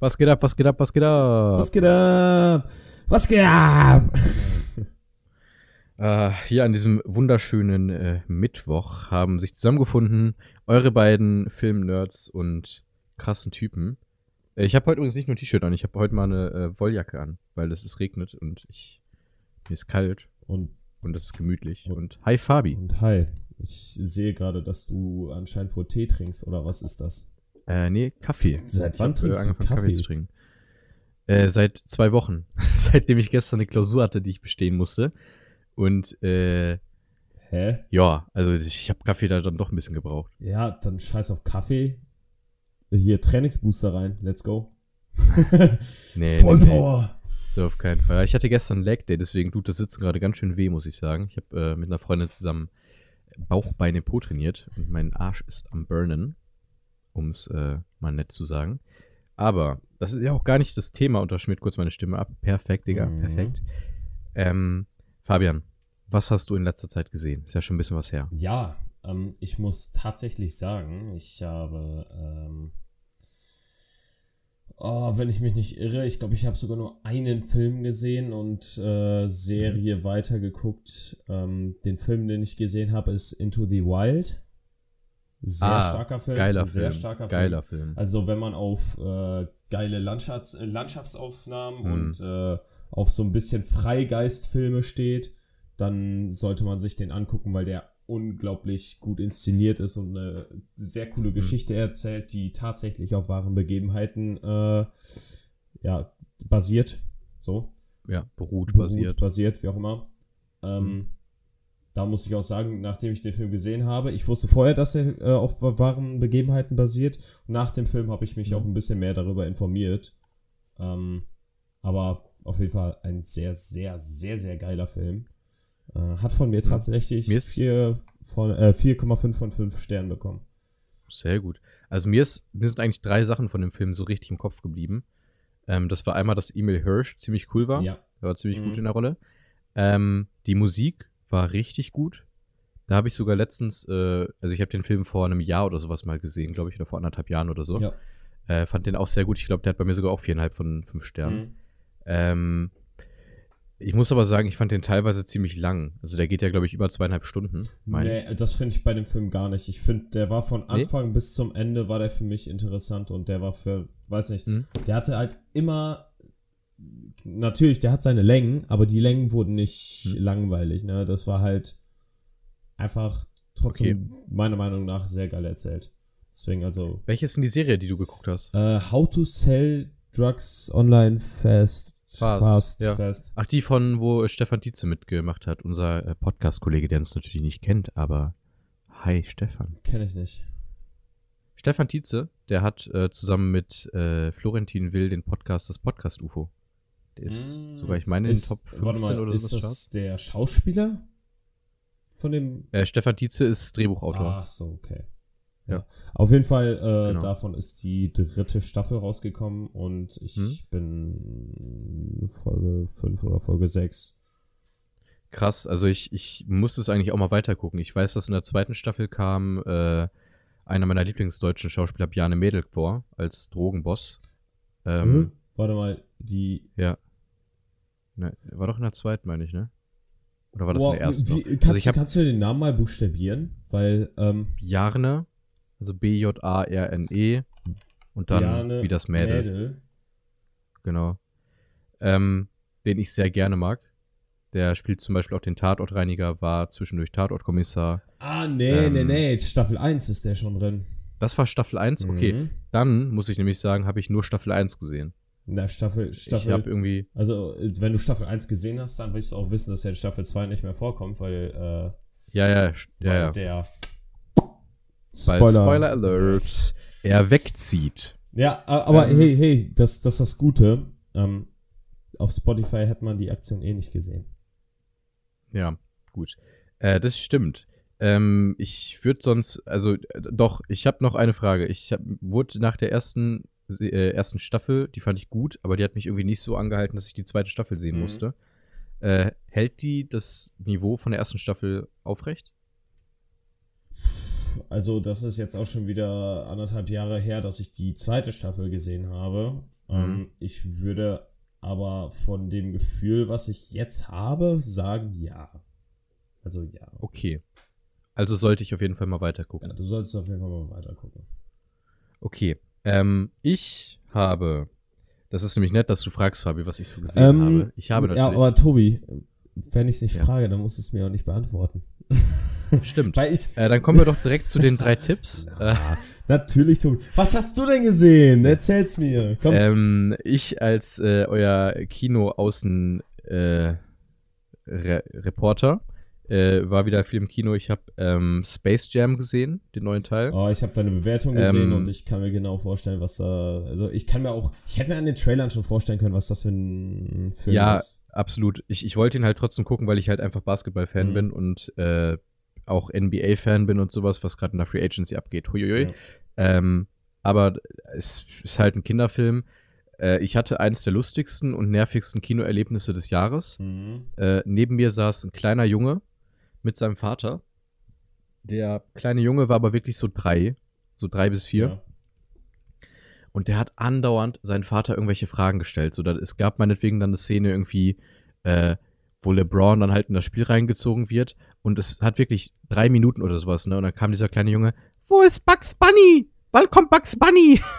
Was geht ab, was geht ab, was geht ab? Was geht ab? Was geht ab? Äh, hier an diesem wunderschönen äh, Mittwoch haben sich zusammengefunden eure beiden Film-Nerds und krassen Typen. Äh, ich habe heute übrigens nicht nur ein T-Shirt an, ich habe heute mal eine äh, Wolljacke an, weil es ist regnet und ich mir ist kalt Und, und es ist gemütlich. Und hi Fabi. und hi. Ich sehe gerade, dass du anscheinend wohl Tee trinkst, oder was ist das? Äh, nee, Kaffee. Seit wann trinkst du angefangen, Kaffee? zu trinken? Äh, seit zwei Wochen. Seitdem ich gestern eine Klausur hatte, die ich bestehen musste. Und äh, Hä? ja, also ich habe Kaffee da dann doch ein bisschen gebraucht. Ja, dann scheiß auf Kaffee. Hier Trainingsbooster rein. Let's go. Nee, Voll nee. So auf keinen Fall. Ich hatte gestern Leg Day, deswegen tut das Sitzen gerade ganz schön weh, muss ich sagen. Ich habe äh, mit einer Freundin zusammen Bauch, Beine, Po trainiert und mein Arsch ist am Burnen, um es äh, mal nett zu sagen. Aber das ist ja auch gar nicht das Thema, unterschmiert kurz meine Stimme ab. Perfekt, Digga, Mhm. perfekt. Ähm, Fabian, was hast du in letzter Zeit gesehen? Ist ja schon ein bisschen was her. Ja, ähm, ich muss tatsächlich sagen, ich habe, ähm, oh, wenn ich mich nicht irre, ich glaube, ich habe sogar nur einen Film gesehen und äh, Serie Mhm. weitergeguckt. Ähm, den Film, den ich gesehen habe, ist Into the Wild. Sehr Ah, starker Film. Geiler sehr Film. starker Geiler Film. Film. Also wenn man auf äh, geile Landschafts äh, Landschaftsaufnahmen Mhm. und äh, auf so ein bisschen Freigeistfilme steht, dann sollte man sich den angucken, weil der unglaublich gut inszeniert ist und eine sehr coole Geschichte erzählt, die tatsächlich auf wahren Begebenheiten äh, ja, basiert. So. ja, beruht, Beruht, basiert. basiert, wie auch immer. Ähm, Mhm. Da muss ich auch sagen, nachdem ich den Film gesehen habe, ich wusste vorher, dass er äh, auf wahren Begebenheiten basiert. Nach dem Film habe ich mich Mhm. auch ein bisschen mehr darüber informiert. Ähm, aber auf jeden Fall ein sehr, sehr, sehr, sehr geiler Film. Äh, hat von mir Mhm. tatsächlich äh, 4,5 von 5 Sternen bekommen. Sehr gut. Also mir, ist, mir sind eigentlich drei Sachen von dem Film so richtig im Kopf geblieben. Ähm, das war einmal, dass Emil Hirsch ziemlich cool war. Ja. Er war ziemlich Mhm. gut in der Rolle. Ähm, die Musik war richtig gut. Da habe ich sogar letztens, äh, also ich habe den Film vor einem Jahr oder sowas mal gesehen, glaube ich, oder vor anderthalb Jahren oder so. Ja. Äh, fand den auch sehr gut. Ich glaube, der hat bei mir sogar auch viereinhalb von fünf Sternen. Mhm. Ähm, ich muss aber sagen, ich fand den teilweise ziemlich lang. Also der geht ja, glaube ich, über zweieinhalb Stunden. Nee, das finde ich bei dem Film gar nicht. Ich finde, der war von Nee? Anfang bis zum Ende war der für mich interessant und der war für, weiß nicht, Mhm. der hatte halt immer, natürlich, der hat seine Längen, aber die Längen wurden nicht Mhm. langweilig, ne? Das war halt einfach trotzdem meiner Meinung nach sehr geil erzählt. Deswegen also, Welche ist denn die Serie, die du geguckt hast? äh, How to Sell Drugs Online Fast. Fast, Fast, ja. fast. Ach, die von, wo Stefan Dietze mitgemacht hat, unser äh, Podcast-Kollege, der uns natürlich nicht kennt, aber hi Stefan. Kenne ich nicht. Stefan Tietze, der hat äh, zusammen mit äh, Florentin Will den Podcast, das Podcast UFO. Der ist sogar, ich meine, in den ist, Top 15 warte mal, oder ist so. das der Schauspieler von dem Äh, Stefan Tietze ist Drehbuchautor. Ach so, okay. Ja. Auf jeden Fall, äh, Genau. davon ist die dritte Staffel rausgekommen und ich Hm? bin Folge 5 oder Folge 6. Krass, also ich, ich muss es eigentlich auch mal weitergucken. Ich weiß, dass in der zweiten Staffel kam äh, einer meiner Lieblingsdeutschen Schauspieler, Bjarne Mädel, vor, als Drogenboss. Ähm, Hm? Warte mal, die. Ja. Ne, war doch in der zweiten, meine ich, ne? Oder war das Boah, in der ersten? wie, kannst, also ich habe kannst du den Namen mal buchstabieren? Weil, ähm, Bjarne, also B-J-A-R-N-E und dann Bjarne wie das Mädel, Mädel. genau. Ähm, den ich sehr gerne mag. Der spielt zum Beispiel auch den Tatortreiniger, war zwischendurch Tatortkommissar. Ah, nee, Ähm, nee, nee, Staffel 1 ist der schon drin. Das war Staffel 1, okay. Mhm. Dann muss ich nämlich sagen, habe ich nur Staffel 1 gesehen. Na, Staffel, Ich Staffel. habe irgendwie, also, wenn du Staffel 1 gesehen hast, dann willst du auch wissen, dass der in Staffel 2 nicht mehr vorkommt, weil, äh, ja, ja, ja, ja. der. Weil Spoiler Alert, er wegzieht. Ja, aber Ähm. hey, hey, das, das ist das Gute. Ähm, auf Spotify hätte man die Aktion eh nicht gesehen. Ja, gut. Äh, das stimmt. Ähm, ich würde sonst, also äh, doch, ich habe noch eine Frage. Ich hab, wurde nach der ersten, äh, ersten Staffel, die fand ich gut, aber die hat mich irgendwie nicht so angehalten, dass ich die zweite Staffel sehen Mhm. musste. Äh, hält die das Niveau von der ersten Staffel aufrecht? Also, das ist jetzt auch schon wieder anderthalb Jahre her, dass ich die zweite Staffel gesehen habe. Ähm, Mhm. ich würde aber von dem Gefühl, was ich jetzt habe, sagen ja. Also ja. Okay. Also sollte ich auf jeden Fall mal weiter gucken. ja. Du solltest auf jeden Fall mal weiter gucken. Okay. Ähm, ich habe. Das ist nämlich nett, dass du fragst, Fabi, was ich so gesehen habe. Ich habe Ähm, Ja, aber Tobi, wenn ich es nicht Ja. frage, dann musst du es mir auch nicht beantworten. Stimmt. Äh, dann kommen wir doch direkt zu den drei Tipps. Äh, Na, natürlich, Tobi. Was hast du denn gesehen? Erzähl's mir. Komm. ähm, ich als äh, euer Kino-Außen äh, war wieder viel im Kino. Ich habe ähm, Space Jam gesehen, den neuen Teil. Oh, ich habe deine Bewertung gesehen Ähm, und ich kann mir genau vorstellen, was da. Also ich kann mir auch. Ich hätte mir an den Trailern schon vorstellen können, was das für ein Film Ja, ist. absolut. Ich, ich wollte ihn halt trotzdem gucken, weil ich halt einfach Basketball-Fan Mhm. bin und äh, auch NBA-Fan bin und sowas, was gerade in der Free Agency abgeht. Huiuiui. Ja. Ähm, aber es ist halt ein Kinderfilm. Äh, ich hatte eines der lustigsten und nervigsten Kinoerlebnisse des Jahres. Mhm. Äh, neben mir saß ein kleiner Junge mit seinem Vater. Der kleine Junge war aber wirklich so drei, so drei bis vier. Ja. Und der hat andauernd seinen Vater irgendwelche Fragen gestellt. So, da, es gab meinetwegen dann eine Szene irgendwie, äh, wo LeBron dann halt in das Spiel reingezogen wird. Und es hat wirklich drei Minuten oder sowas, ne? Und dann kam dieser kleine Junge, wo ist Bugs Bunny? Bald kommt Bugs Bunny.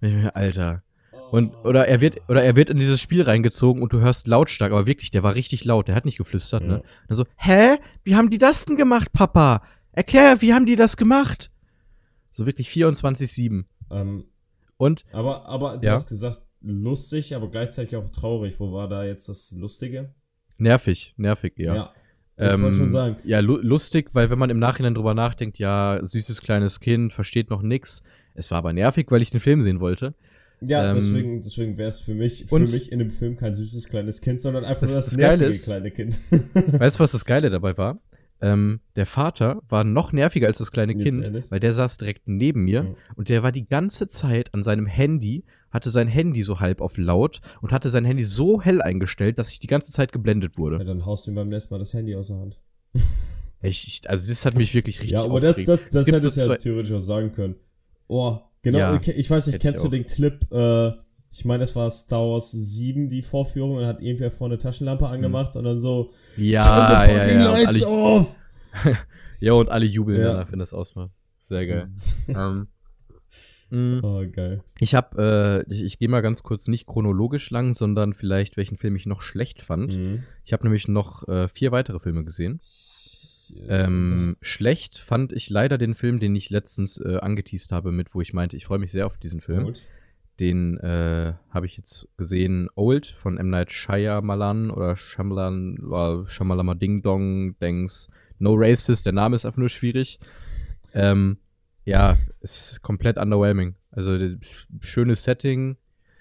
Ich mir, Alter. Und, oder er wird, oder er wird in dieses Spiel reingezogen und du hörst lautstark, aber wirklich, der war richtig laut, der hat nicht geflüstert, Ja. ne? Dann so, hä? Wie haben die das denn gemacht, Papa? Erklär, wie haben die das gemacht? So wirklich 24-7. Ähm, Und aber, aber du Ja. hast gesagt, lustig, aber gleichzeitig auch traurig. Wo war da jetzt das Lustige? nervig, nervig, ja. Ich wollte schon sagen. Ja, lu lustig, weil wenn man im Nachhinein drüber nachdenkt, ja, süßes kleines Kind, versteht noch nix. Es war aber nervig, weil ich den Film sehen wollte. Ja, Ähm, deswegen, deswegen wäre es für mich, für mich in dem Film kein süßes kleines Kind, sondern einfach Das- nur das, das Geile nervige ist- kleine Kind. Weißt du, was das Geile dabei war? Ähm, der Vater war noch nerviger als das kleine Jetzt Kind, ehrlich? weil der saß direkt neben mir Ja. und der war die ganze Zeit an seinem Handy, hatte sein Handy so halb auf laut und hatte sein Handy so hell eingestellt, dass ich die ganze Zeit geblendet ja, wurde. dann haust du ihm beim nächsten Mal das Handy aus der Hand. Ich, ich, also das hat mich wirklich richtig Ja, aber das, aufgeregt. das, das gibt hättest so du ja theoretisch auch sagen können. Oh, genau, Ja, ich, weiß nicht, kennst du den Clip, äh, ich meine, das war Star Wars 7, die Vorführung, und hat irgendwer vorne eine Taschenlampe angemacht und dann so, Ja, ja, ja, lights alle, off! ja, und alle jubeln Ja. danach, wenn das ausmacht. Sehr geil. ähm, mh. oh, geil. Ich habe, äh, ich, ich gehe mal ganz kurz nicht chronologisch lang, sondern vielleicht welchen Film ich noch schlecht fand. Mhm. Ich habe nämlich noch äh, vier weitere Filme gesehen. Äh, Ähm, schlecht fand ich leider den Film, den ich letztens äh, angeteased habe, mit wo ich meinte, ich freue mich sehr auf diesen Film. Gut. Den äh, habe ich jetzt gesehen, Old von M. Night Shyamalan oder Shyamalan, oder Shyamalama Ding Dong, Denks, No Racist, der Name ist einfach nur schwierig. Ähm, ja, ist komplett underwhelming. Also äh, schönes Setting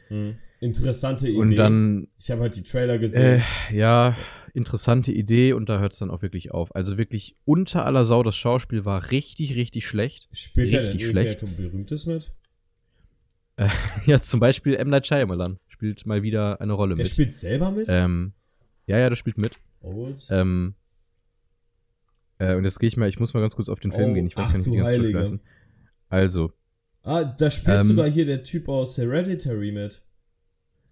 Mhm. Interessante Idee. und dann ich habe halt die Trailer gesehen. Äh, ja, interessante Idee und da hört es dann auch wirklich auf. Also wirklich unter aller Sau, das Schauspiel war richtig, richtig schlecht. Spielt er richtig irgendwer schlecht. Berühmtes mit? ja, zum Beispiel M. Night Shyamalan spielt mal wieder eine Rolle Der mit. spielt selber mit? ähm, ja, ja, der spielt mit. Old? Ähm, äh, und jetzt gehe ich mal, ich muss mal ganz kurz auf den Film Oh, gehen. Ich weiß ach gar nicht, wie heißen. Also, ah, da spielt ähm, sogar hier der Typ aus Hereditary mit.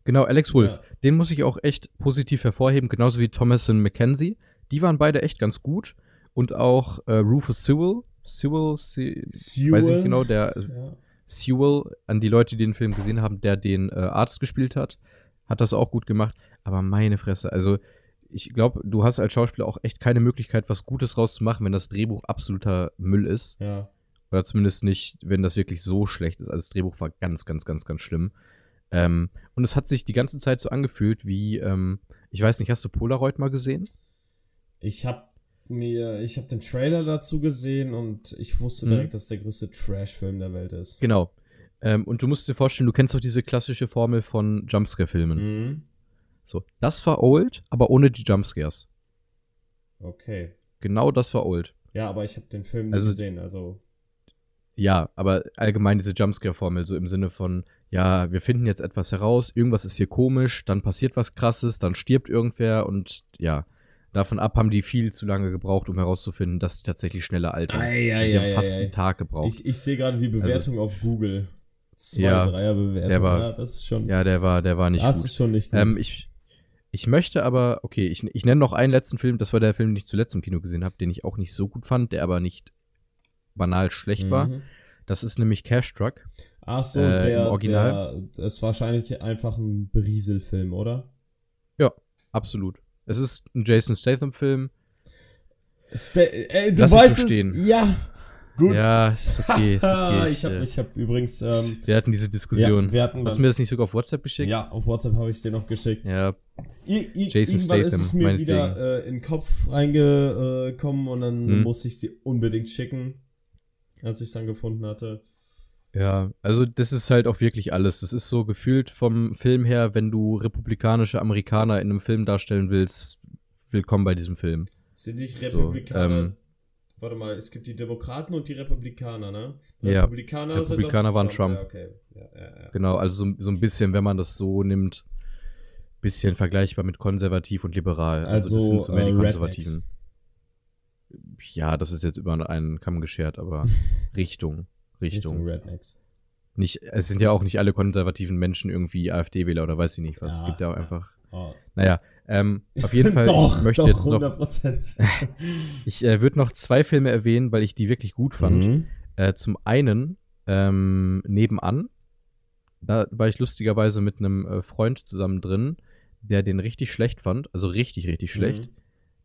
Genau, Alex Wolf. Ja. Den muss ich auch echt positiv hervorheben, genauso wie Thomason McKenzie. Die waren beide echt ganz gut. Und auch äh, Rufus Sewell. Sewell, Se Sewell? weiß ich nicht genau, der Ja. Sewell, an die Leute, die den Film gesehen haben, der den äh, Arzt gespielt hat, hat das auch gut gemacht. Aber meine Fresse, also ich glaube, du hast als Schauspieler auch echt keine Möglichkeit, was Gutes rauszumachen, wenn das Drehbuch absoluter Müll ist. ja. Oder zumindest nicht, wenn das wirklich so schlecht ist. Also das Drehbuch war ganz, ganz, ganz, ganz schlimm. Ähm, und es hat sich die ganze Zeit so angefühlt wie, ähm, ich weiß nicht, hast du Polaroid mal gesehen? Ich habe mir, ich habe den Trailer dazu gesehen und ich wusste Mhm. direkt, dass es der größte Trash-Film der Welt ist. Genau. Ähm, und du musst dir vorstellen, du kennst doch diese klassische Formel von Jumpscare-Filmen. Mhm. So, das war old, aber ohne die Jumpscares. Okay. Genau das war old. Ja, aber ich habe den Film Also- gesehen, also. Ja, aber allgemein diese Jumpscare-Formel, so im Sinne von, ja, wir finden jetzt etwas heraus, irgendwas ist hier komisch, dann passiert was krasses, dann stirbt irgendwer und ja, davon ab haben die viel zu lange gebraucht, um herauszufinden, dass sie tatsächlich schneller altern. Ei, ei, die haben ei, fast ei, ei. einen Tag gebraucht. Ich, ich sehe gerade die Bewertung auf Google. zwei Ja, Dreierbewertungen. der war- ja, das ist schon, Ja, der war, der war nicht das gut. ist schon nicht gut. Ähm, ich, ich möchte aber, okay, ich, ich nenne noch einen letzten Film, das war der Film, den ich zuletzt im Kino gesehen habe, den ich auch nicht so gut fand, der aber nicht banal schlecht war. Mhm. Das ist nämlich Cash Truck. Ach so, äh, der, Original. der, das ist wahrscheinlich einfach ein Berieselfilm, oder? Ja, absolut. Es ist ein Jason Statham-Film. Der, ey, du Lass weißt so es, ja, gut. Ja, ist okay, ist okay. ich habe äh, ich hab übrigens, ähm, wir hatten diese Diskussion. ja, wir hatten Hast du mir das nicht sogar auf WhatsApp geschickt? ja, auf WhatsApp habe ich es dir noch geschickt. Ja, I, I, Jason irgendwann ist Statham, es mir wieder äh, in den Kopf reingekommen und dann Hm. musste ich sie unbedingt schicken, als ich es dann gefunden hatte. Ja, also das ist halt auch wirklich alles. Das ist so gefühlt vom Film her, wenn du republikanische Amerikaner in einem Film darstellen willst, willkommen bei diesem Film. Sind die Republikaner? ähm, warte mal, es gibt die Demokraten und die Republikaner, ne? Ja, Republikaner, Republikaner waren Trump. Ja, okay. Ja, ja. Genau, also so, so ein bisschen, wenn man das so nimmt, bisschen vergleichbar mit konservativ und liberal. Also, das Also, sind so mehr die äh, Konservativen. Ja, das ist jetzt über einen Kamm geschert, aber Richtung, Richtung. Richtung Rednecks. Nicht, es sind ja auch nicht alle konservativen Menschen irgendwie AfD-Wähler oder weiß ich nicht was. es Ja, gibt ja auch einfach. Oh. Naja, ähm, auf jeden Fall, doch, ich möchte doch, jetzt noch 100 Prozent. Ich äh, würde noch zwei Filme erwähnen, weil ich die wirklich gut fand. Mhm. Äh, zum einen ähm, nebenan. Da war ich lustigerweise mit einem äh, Freund zusammen drin, der den richtig schlecht fand. Also richtig, richtig schlecht. Mhm.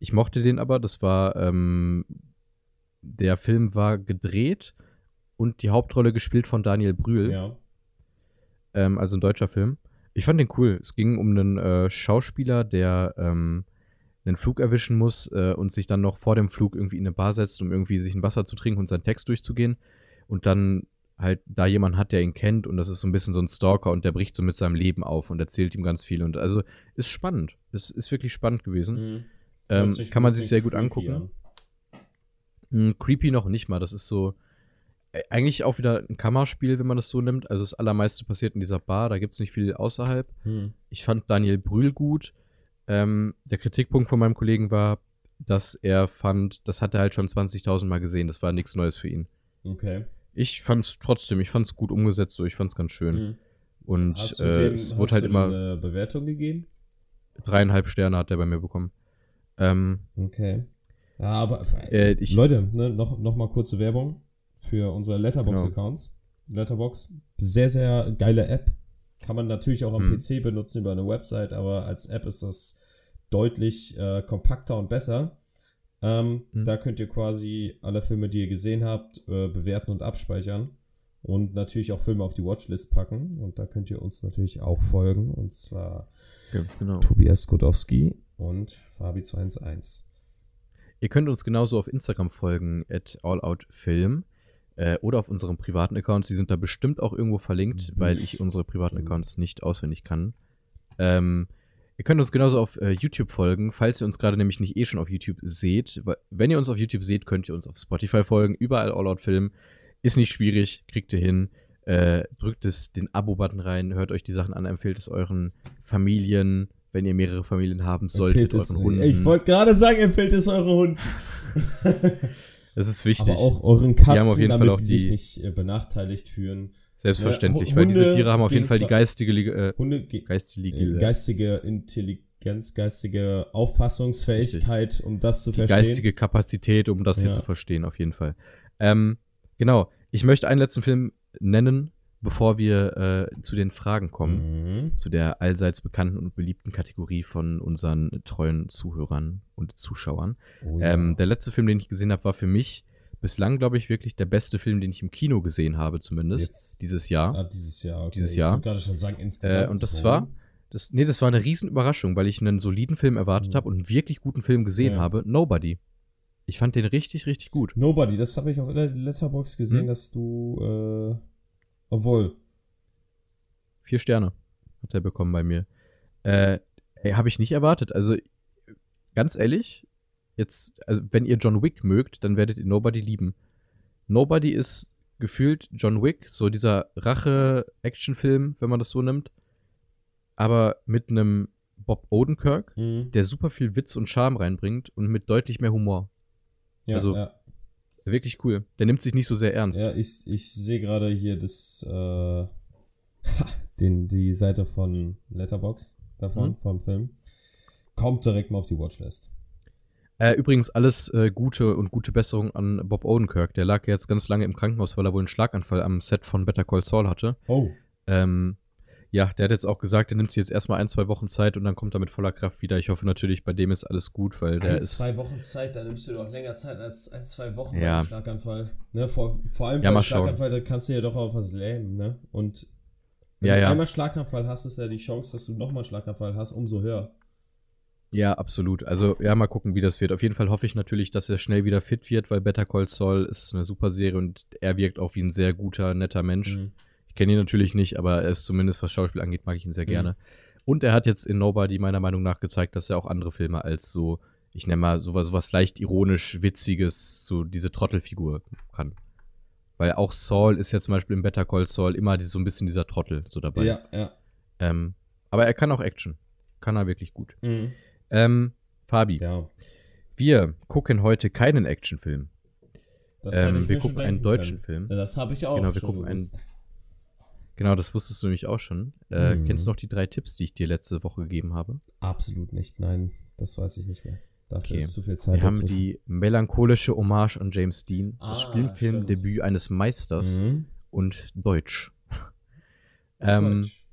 Ich mochte den aber. Das war, ähm, der Film war gedreht und die Hauptrolle gespielt von Daniel Brühl. Ja. Ähm, also ein deutscher Film. Ich fand den cool. Es ging um einen äh, Schauspieler, der ähm, einen Flug erwischen muss äh, und sich dann noch vor dem Flug irgendwie in eine Bar setzt, um irgendwie sich ein Wasser zu trinken und seinen Text durchzugehen. Und dann halt da jemand hat, der ihn kennt und das ist so ein bisschen so ein Stalker und der bricht so mit seinem Leben auf und erzählt ihm ganz viel. Und also ist spannend. Es ist wirklich spannend gewesen. Mhm. Ähm, kann man sich sehr gut angucken. an. Mm, creepy noch nicht mal. Das ist so. äh, Eigentlich auch wieder ein Kammerspiel, wenn man das so nimmt. Also das allermeiste passiert in dieser Bar, da gibt es nicht viel außerhalb. Mhm. Ich fand Daniel Brühl gut. Ähm, der Kritikpunkt von meinem Kollegen war, dass er fand, das hat er halt schon 20.000 Mal gesehen. Das war nichts Neues für ihn. Okay. Ich fand's trotzdem, ich fand's gut umgesetzt, so ich fand's ganz schön. Mhm. Und äh, dem, es wurde halt immer eine Bewertung gegeben? dreieinhalb Sterne hat er bei mir bekommen. Ähm, Okay. Ja, aber äh, ich, Leute, ne, noch, noch mal kurze Werbung für unsere Letterbox-Accounts. Letterbox, sehr, sehr geile App. Kann man natürlich auch am Hm. PC benutzen über eine Website, aber als App ist das deutlich äh, kompakter und besser. Ähm, Hm. Da könnt ihr quasi alle Filme, die ihr gesehen habt, äh, bewerten und abspeichern. Und natürlich auch Filme auf die Watchlist packen. Und da könnt ihr uns natürlich auch folgen. Und zwar ganz genau. Tobias Godowski und Fabi211. Ihr könnt uns genauso auf Instagram folgen, at alloutfilm. Äh, oder auf unseren privaten Accounts. Die sind da bestimmt auch irgendwo verlinkt, weil ich unsere privaten. Accounts nicht auswendig kann. Ähm, ihr könnt uns genauso auf äh, YouTube folgen, falls ihr uns gerade nämlich nicht eh schon auf YouTube seht. Wenn ihr uns auf YouTube seht, könnt ihr uns auf Spotify folgen. Überall Allout-Film. Ist nicht schwierig, kriegt ihr hin. Äh, drückt es den Abo-Button rein, hört euch die Sachen an, empfehlt es euren Familien, wenn ihr mehrere Familien haben solltet, Empfehlt euren Hunden. Ich wollte gerade sagen, empfiehlt es eure Hunden. das ist wichtig. Aber auch euren Die Katzen, auf jeden Fall damit sie sich die- nicht äh, benachteiligt fühlen. Selbstverständlich, Ja, weil diese Tiere haben auf jeden Fall die geistige, äh, Hunde ge geistige, äh, geistige Intelligenz, geistige Auffassungsfähigkeit, um das zu die verstehen. geistige Kapazität, um das hier Ja. zu verstehen, auf jeden Fall. Ähm, genau, ich möchte einen letzten Film nennen, bevor wir äh, zu den Fragen kommen. Mhm. Zu der allseits bekannten und beliebten Kategorie von unseren treuen Zuhörern und Zuschauern. Oh, ja. Ähm, der letzte Film, den ich gesehen habe, war für mich bislang, glaube ich, wirklich der beste Film, den ich im Kino gesehen habe, zumindest Jetzt- dieses Jahr. Ah, dieses Jahr. Okay. Dieses Ich Jahr. wollte gerade schon sagen, insgesamt. Äh, und das Oh. war, das, nee, das war eine Riesenüberraschung, weil ich einen soliden Film erwartet Mhm. habe und einen wirklich guten Film gesehen Ja. habe. Nobody. Ich fand den richtig, richtig gut. Nobody, das habe ich auf der Letterbox gesehen, Hm? dass du, äh, obwohl, Vier Sterne hat er bekommen bei mir. Äh, habe ich nicht erwartet. Also, ganz ehrlich, jetzt, also wenn ihr John Wick mögt, dann werdet ihr Nobody lieben. Nobody ist gefühlt John Wick, so dieser Rache-Action-Film, wenn man das so nimmt. Aber mit einem Bob Odenkirk, mhm. der super viel Witz und Charme reinbringt und mit deutlich mehr Humor. ja, also- ja. Wirklich cool. Der nimmt sich nicht so sehr ernst. Ja, ich, ich sehe gerade hier das, äh, Den, die Seite von Letterbox davon, Mhm. vom Film. Kommt direkt mal auf die Watchlist. Äh, übrigens alles äh, Gute und gute Besserung an Bob Odenkirk. Der lag jetzt ganz lange im Krankenhaus, weil er wohl einen Schlaganfall am Set von Better Call Saul hatte. Oh. Ähm, ja, der hat jetzt auch gesagt, er nimmt sich jetzt erstmal ein, zwei Wochen Zeit und dann kommt er mit voller Kraft wieder. Ich hoffe natürlich, bei dem ist alles gut, weil der ein, ist. zwei Wochen Zeit, dann nimmst du doch länger Zeit als ein, zwei Wochen Ja. bei einem Schlaganfall. Ne, vor, vor allem Ja, bei mal schauen. Schlaganfall, da kannst du ja doch auch was lähmen, ne? Und wenn Ja, du ja. einmal Schlaganfall hast, ist ja die Chance, dass du nochmal Schlaganfall hast, umso höher. Ja, absolut. Also, ja, mal gucken, wie das wird. Auf jeden Fall hoffe ich natürlich, dass er schnell wieder fit wird, weil Better Call Saul ist eine super Serie und er wirkt auch wie ein sehr guter, netter Mensch. Mhm. Ich kenne ihn natürlich nicht, aber er ist zumindest, was Schauspiel angeht, mag ich ihn sehr Mhm. gerne. Und er hat jetzt in Nobody meiner Meinung nach gezeigt, dass er auch andere Filme als so, ich nenne mal sowas, sowas leicht ironisch, witziges, so diese Trottelfigur kann. Weil auch Saul ist ja zum Beispiel im Better Call Saul immer so ein bisschen dieser Trottel so dabei. Ja, ja. Ähm, aber er kann auch Action. Kann er wirklich gut. Mhm. Ähm, Fabi, Ja. wir gucken heute keinen Actionfilm. Ähm, wir gucken einen deutschen können. Film. Ja, das habe ich auch Genau, wir gucken einen- gewusst. Genau, das wusstest du nämlich auch schon. Äh, Mhm. Kennst du noch die drei Tipps, die ich dir letzte Woche gegeben habe? Absolut nicht, nein. Das weiß ich nicht mehr. Dafür Okay. ist zu viel Zeit Wir haben die melancholische Hommage an James Dean, Ah, das Spielfilmdebüt eines Meisters Mhm. und Deutsch. Ähm, Deutsch.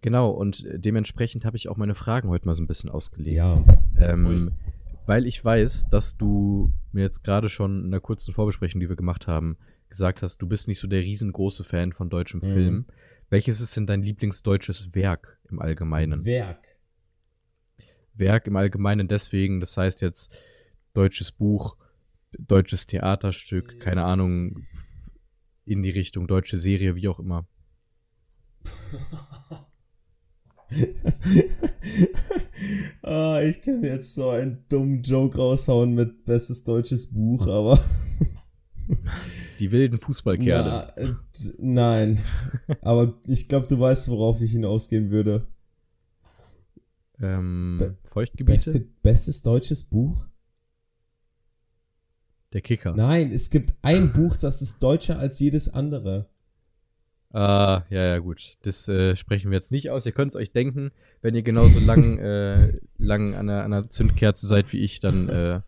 Genau, und dementsprechend habe ich auch meine Fragen heute mal so ein bisschen ausgelegt. Ja. Ähm, weil ich weiß, dass du mir jetzt gerade schon in einer kurzen Vorbesprechung, die wir gemacht haben, gesagt hast, du bist nicht so der riesengroße Fan von deutschem Mhm. Film. Welches ist denn dein Lieblingsdeutsches Werk im Allgemeinen? Werk. Werk im Allgemeinen deswegen, das heißt jetzt deutsches Buch, deutsches Theaterstück, Mhm. keine Ahnung, in die Richtung deutsche Serie, wie auch immer. ah, ich kann jetzt so einen dummen Joke raushauen mit bestes deutsches Buch, aber. Die wilden Fußballkerle. Na, äh, nein. aber ich glaube, du weißt, worauf ich hinausgehen würde. ähm, Be- Feuchtgebiete? Beste, bestes deutsches Buch? Der Kicker. Nein, es gibt ein Buch, das ist deutscher als jedes andere. Ah, ja, ja, gut. Das äh, sprechen wir jetzt nicht aus. Ihr könnt es euch denken, wenn ihr genauso lang, äh, lang an einer, an einer Zündkerze seid wie ich, dann äh,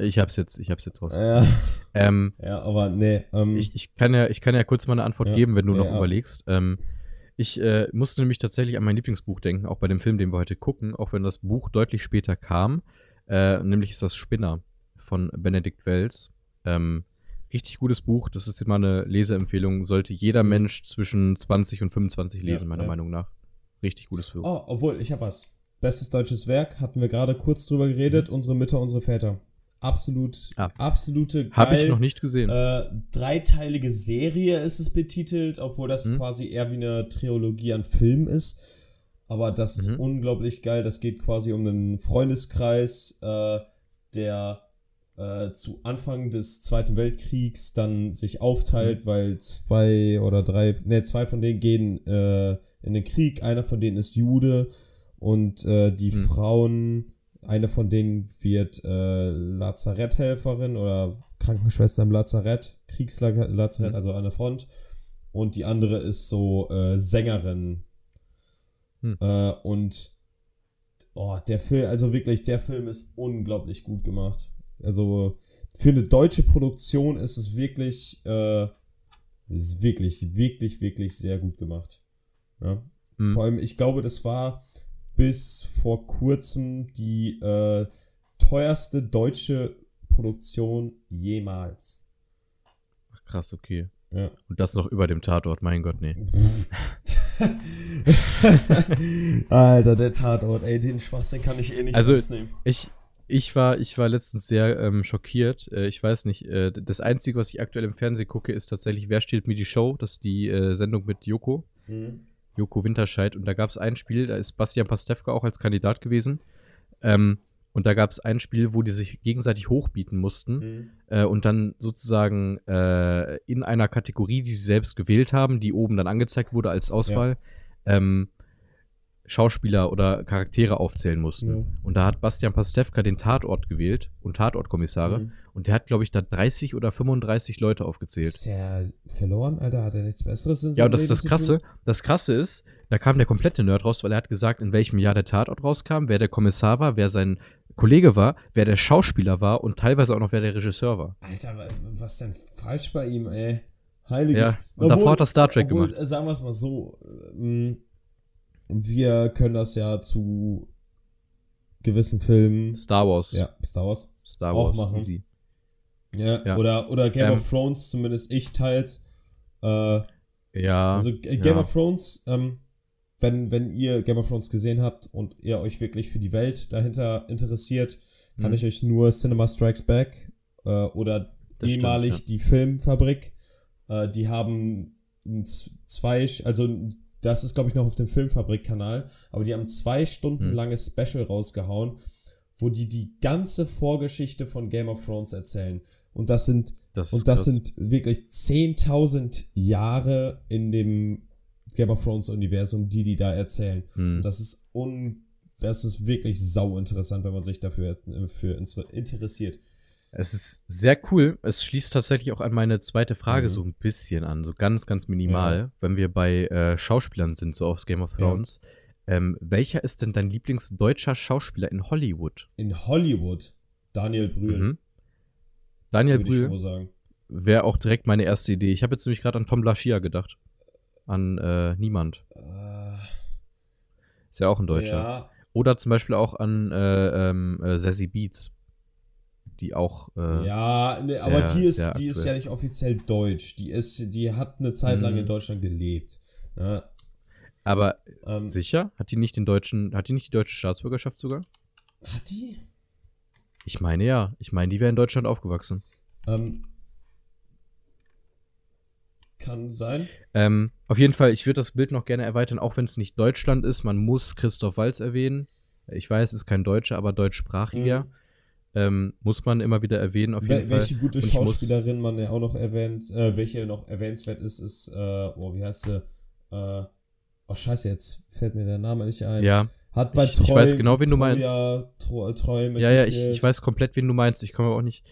ich hab's jetzt, ich hab's jetzt raus. Ja, Ähm, ja aber nee. Ähm, ich, ich, kann ja, ich kann ja kurz mal eine Antwort Ja, geben, wenn du ja, noch ja. überlegst. Ähm, ich äh, musste nämlich tatsächlich an mein Lieblingsbuch denken, auch bei dem Film, den wir heute gucken, auch wenn das Buch deutlich später kam. Äh, nämlich ist das Spinner von Benedikt Wells. Ähm, richtig gutes Buch, das ist immer eine Leseempfehlung, sollte jeder Mensch zwischen 20 und 25 lesen, meiner. Meinung nach. Richtig gutes Buch. oh, obwohl, ich habe was. Bestes deutsches Werk, hatten wir gerade kurz drüber geredet. Unsere Mütter, unsere Väter. Absolut, Ah. absolute Habe ich noch nicht gesehen. Äh, dreiteilige Serie ist es betitelt, obwohl das Mhm. quasi eher wie eine Trilogie an Filmen ist. Aber das ist Mhm. unglaublich geil. Das geht quasi um einen Freundeskreis, äh, der äh, zu Anfang des Zweiten Weltkriegs dann sich aufteilt, weil zwei oder drei, ne, zwei von denen gehen äh, in den Krieg. Einer von denen ist Jude und äh, die Mhm. Frauen, eine von denen wird äh, Lazaretthelferin oder Krankenschwester im Lazarett, Kriegslazarett, Mhm. also an der Front. Und die andere ist so äh, Sängerin. Hm. Äh, und oh, der Film, also wirklich, der Film ist unglaublich gut gemacht. Also für eine deutsche Produktion ist es wirklich, äh, ist wirklich, wirklich, wirklich sehr gut gemacht. Ja? Mhm. Vor allem, ich glaube, das war bis vor kurzem die äh, teuerste deutsche Produktion jemals. Ach, krass, okay. Ja. Und das noch über dem Tatort, mein Gott, nee. Alter, der Tatort, ey, den Schwachsinn kann ich eh nicht Also, ernst nehmen. Ich, ich, war, ich war letztens sehr ähm, schockiert. Äh, ich weiß nicht, äh, das Einzige, was ich aktuell im Fernsehen gucke, ist tatsächlich Wer stiehlt mir die Show? Das ist die äh, Sendung mit Joko. Mhm. Joko Winterscheid. Und da gab es ein Spiel, da ist Bastian Pastewka auch als Kandidat gewesen. Ähm, und da gab es ein Spiel, wo die sich gegenseitig hochbieten mussten Mhm. äh, und dann sozusagen äh, in einer Kategorie, die sie selbst gewählt haben, die oben dann angezeigt wurde als Auswahl, ähm, Schauspieler oder Charaktere aufzählen mussten. Ja. Und da hat Bastian Pastewka den Tatort gewählt und Tatortkommissare. Mhm. Und der hat, glaube ich, da 30 oder 35 Leute aufgezählt. Ist der verloren, Alter? Hat er nichts Besseres in Ja, und das ist das Krasse. Das Krasse ist, da kam der komplette Nerd raus, weil er hat gesagt, in welchem Jahr der Tatort rauskam, wer der Kommissar war, wer sein Kollege war, wer der Schauspieler war und teilweise auch noch wer der Regisseur war. Alter, wa- was ist denn falsch bei ihm, ey? Heiliges. Ja, und davor hat er Star Trek obwohl, gemacht. äh, Sagen wir es mal so, ähm, wir können das ja zu gewissen Filmen, Star Wars. ja, Star Wars, Star auch Wars. machen. Easy. ja, Ja. Oder, oder Game Ähm, of Thrones, zumindest ich teils. Äh, Ja. also äh, Game ja. of Thrones, ähm, wenn, wenn ihr Game of Thrones gesehen habt und ihr euch wirklich für die Welt dahinter interessiert, kann Mhm. ich euch nur Cinema Strikes Back äh, oder Das stimmt, ehemalig ja. die Filmfabrik. Äh, die haben zwei, also das ist glaube ich noch auf dem Filmfabrik-Kanal, aber die haben zwei Stunden Mhm. langes Special rausgehauen, wo die die ganze Vorgeschichte von Game of Thrones erzählen. Und das sind Das und das krass. sind wirklich 10.000 Jahre in dem Game of Thrones Universum, die die da erzählen. Hm. Und das ist un, das ist wirklich sau interessant, wenn man sich dafür äh, für inter- interessiert. Es ist sehr cool. Es schließt tatsächlich auch an meine zweite Frage Mhm. so ein bisschen an, so ganz, ganz minimal, wenn wir bei äh, Schauspielern sind, so aufs Game of Ja. Thrones. Ähm, welcher ist denn dein Lieblingsdeutscher Schauspieler in Hollywood? In Hollywood Daniel Brühl, Mhm. Daniel Brühl wäre auch direkt meine erste Idee. Ich habe jetzt nämlich gerade an Tom Blaschier gedacht. An äh, Niemand. Äh, Ist ja auch ein Deutscher. Ja, Oder zum Beispiel auch an äh, ähm, äh, Sassy Beats. Die auch. Äh, ja ne, sehr, aber die ist, die ist ja nicht offiziell deutsch. Die ist, die hat eine Zeit lang Mhm. in Deutschland gelebt. Ja, Aber ähm, sicher? Hat die nicht den deutschen, hat die nicht die deutsche Staatsbürgerschaft sogar? hat die? Ich meine ja. Ich meine, die wäre in Deutschland aufgewachsen. Ähm, kann sein. Ähm, auf jeden Fall, ich würde das Bild noch gerne erweitern, auch wenn es nicht Deutschland ist. Man muss Christoph Walz erwähnen. Ich weiß, es ist kein Deutscher, aber deutschsprachiger. Mhm. Ähm, muss man immer wieder erwähnen, auf jeden Wel Fall. welche gute ich muss- Schauspielerin man ja auch noch erwähnt, äh, welche noch erwähnenswert ist, ist, äh, oh, wie heißt sie? Äh, oh, scheiße, jetzt fällt mir der Name nicht ein. Ja, Hat bei ich- ich Treu, weiß genau, wen du meinst. Tro, Treu ja, ja, ich, ich weiß komplett, wen du meinst. Ich komme auch nicht.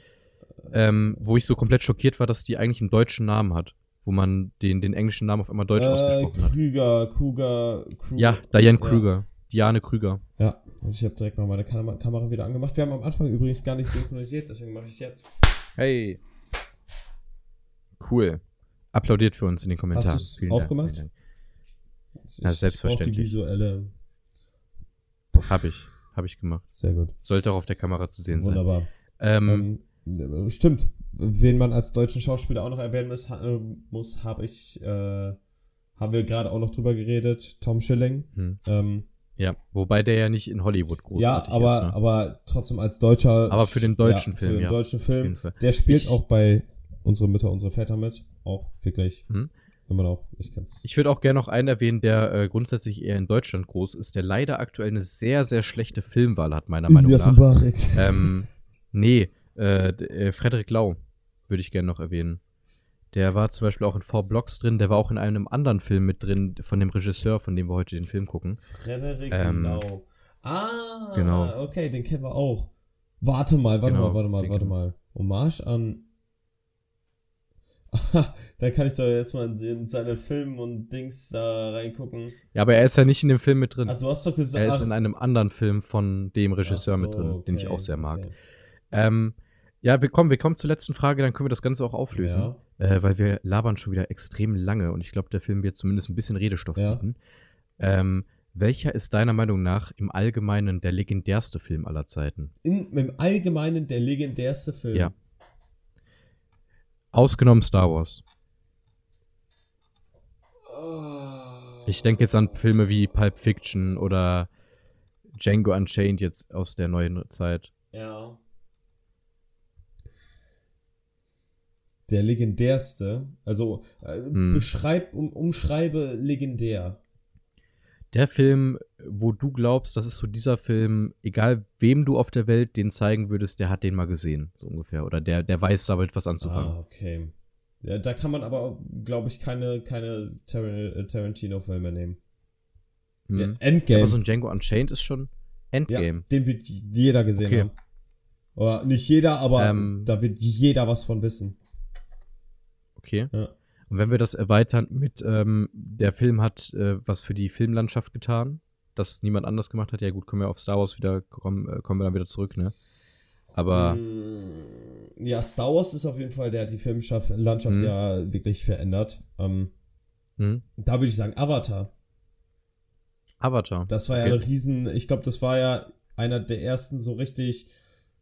Ähm, wo ich so komplett schockiert war, dass die eigentlich einen deutschen Namen hat. Wo man den, den englischen Namen auf einmal deutsch äh, ausgesprochen hat. Krüger, Kruger, Kruger. Ja, Diane ja. Diane Krüger. Ja, ich habe direkt mal meine Kam Kamera wieder angemacht. Wir haben am Anfang übrigens gar nicht synchronisiert, deswegen mache ich es jetzt. Hey. Cool. Applaudiert für uns in den Kommentaren. Hast du's auch gemacht? vielen Ich, Ja, Ich selbstverständlich. die visuelle. Dank. Hab ich. Hab ich gemacht. Sehr gut. Sollte auch auf der Kamera zu sehen sein. Wunderbar. Ähm, Ähm, stimmt. Wen man als deutschen Schauspieler auch noch erwähnen muss, ha muss habe ich, äh, haben wir gerade auch noch drüber geredet. Tom Schilling. hm. Ähm, Ja, wobei der ja nicht in Hollywood großartig ja, aber, ist. Ne? aber trotzdem als deutscher. Aber für den deutschen ja, Film, Für den ja. deutschen Film. Der spielt Ich- auch bei Unsere Mütter, unsere Väter mit. Auch wirklich. Hm. Immer noch. Ich kann's. Ich würde auch gerne noch einen erwähnen, der äh, grundsätzlich eher in Deutschland groß ist, der leider aktuell eine sehr, sehr schlechte Filmwahl hat, meiner Meinung nach. Mbarek. ähm, nee, äh, äh, Frederik Lau würde ich gerne noch erwähnen. Der war zum Beispiel auch in Four Blocks drin, der war auch in einem anderen Film mit drin, von dem Regisseur, von dem wir heute den Film gucken. Frederik Ähm, Lau. Ah, genau. okay, den kennen wir auch. Warte mal, warte Genau, mal, warte mal, warte mal. Hommage an. da kann ich doch jetzt mal in seine Filme und Dings da reingucken. Ja, aber er ist ja nicht in dem Film mit drin. Ah, du hast doch gesagt. er ist ach, in einem anderen Film von dem ach Regisseur mit so, drin, den ich okay, auch sehr mag. okay. Ähm, ja, wir kommen, wir kommen zur letzten Frage, dann können wir das Ganze auch auflösen. Ja. Äh, weil wir labern schon wieder extrem lange und ich glaube, der Film wird zumindest ein bisschen Redestoff Ja. bieten. Ähm, welcher ist deiner Meinung nach im Allgemeinen der legendärste Film aller Zeiten? In, Im Allgemeinen der legendärste Film. Ja. Ausgenommen Star Wars. Oh. Ich denke jetzt an Filme wie Pulp Fiction oder Django Unchained jetzt aus der neuen Zeit. Ja. Der legendärste, also äh, Hm. beschreib, um, umschreibe legendär. Der Film, wo du glaubst, das ist so dieser Film, egal wem du auf der Welt den zeigen würdest, der hat den mal gesehen, so ungefähr. Oder der, der weiß damit was anzufangen. Ah, okay. Ja, da kann man aber, glaube ich, keine, keine Tar äh, Tarantino-Filme nehmen. Mhm. Ja, Endgame. Aber so ein Django Unchained ist schon Endgame. Ja, den wird jeder gesehen Okay. haben. Oder nicht jeder, aber Ähm. da wird jeder was von wissen. Okay. Ja. Und wenn wir das erweitern mit, ähm, der Film hat äh, was für die Filmlandschaft getan, das niemand anders gemacht hat, ja gut, kommen wir auf Star Wars wieder, kommen, äh, kommen wir dann wieder zurück, ne? Aber Mm, Ja, Star Wars ist auf jeden Fall, der hat die Filmlandschaft Mhm. ja wirklich verändert. Ähm, hm, da würde ich sagen, Avatar. Avatar. Das war ja Okay. ein Riesen, ich glaube, das war ja einer der ersten so richtig,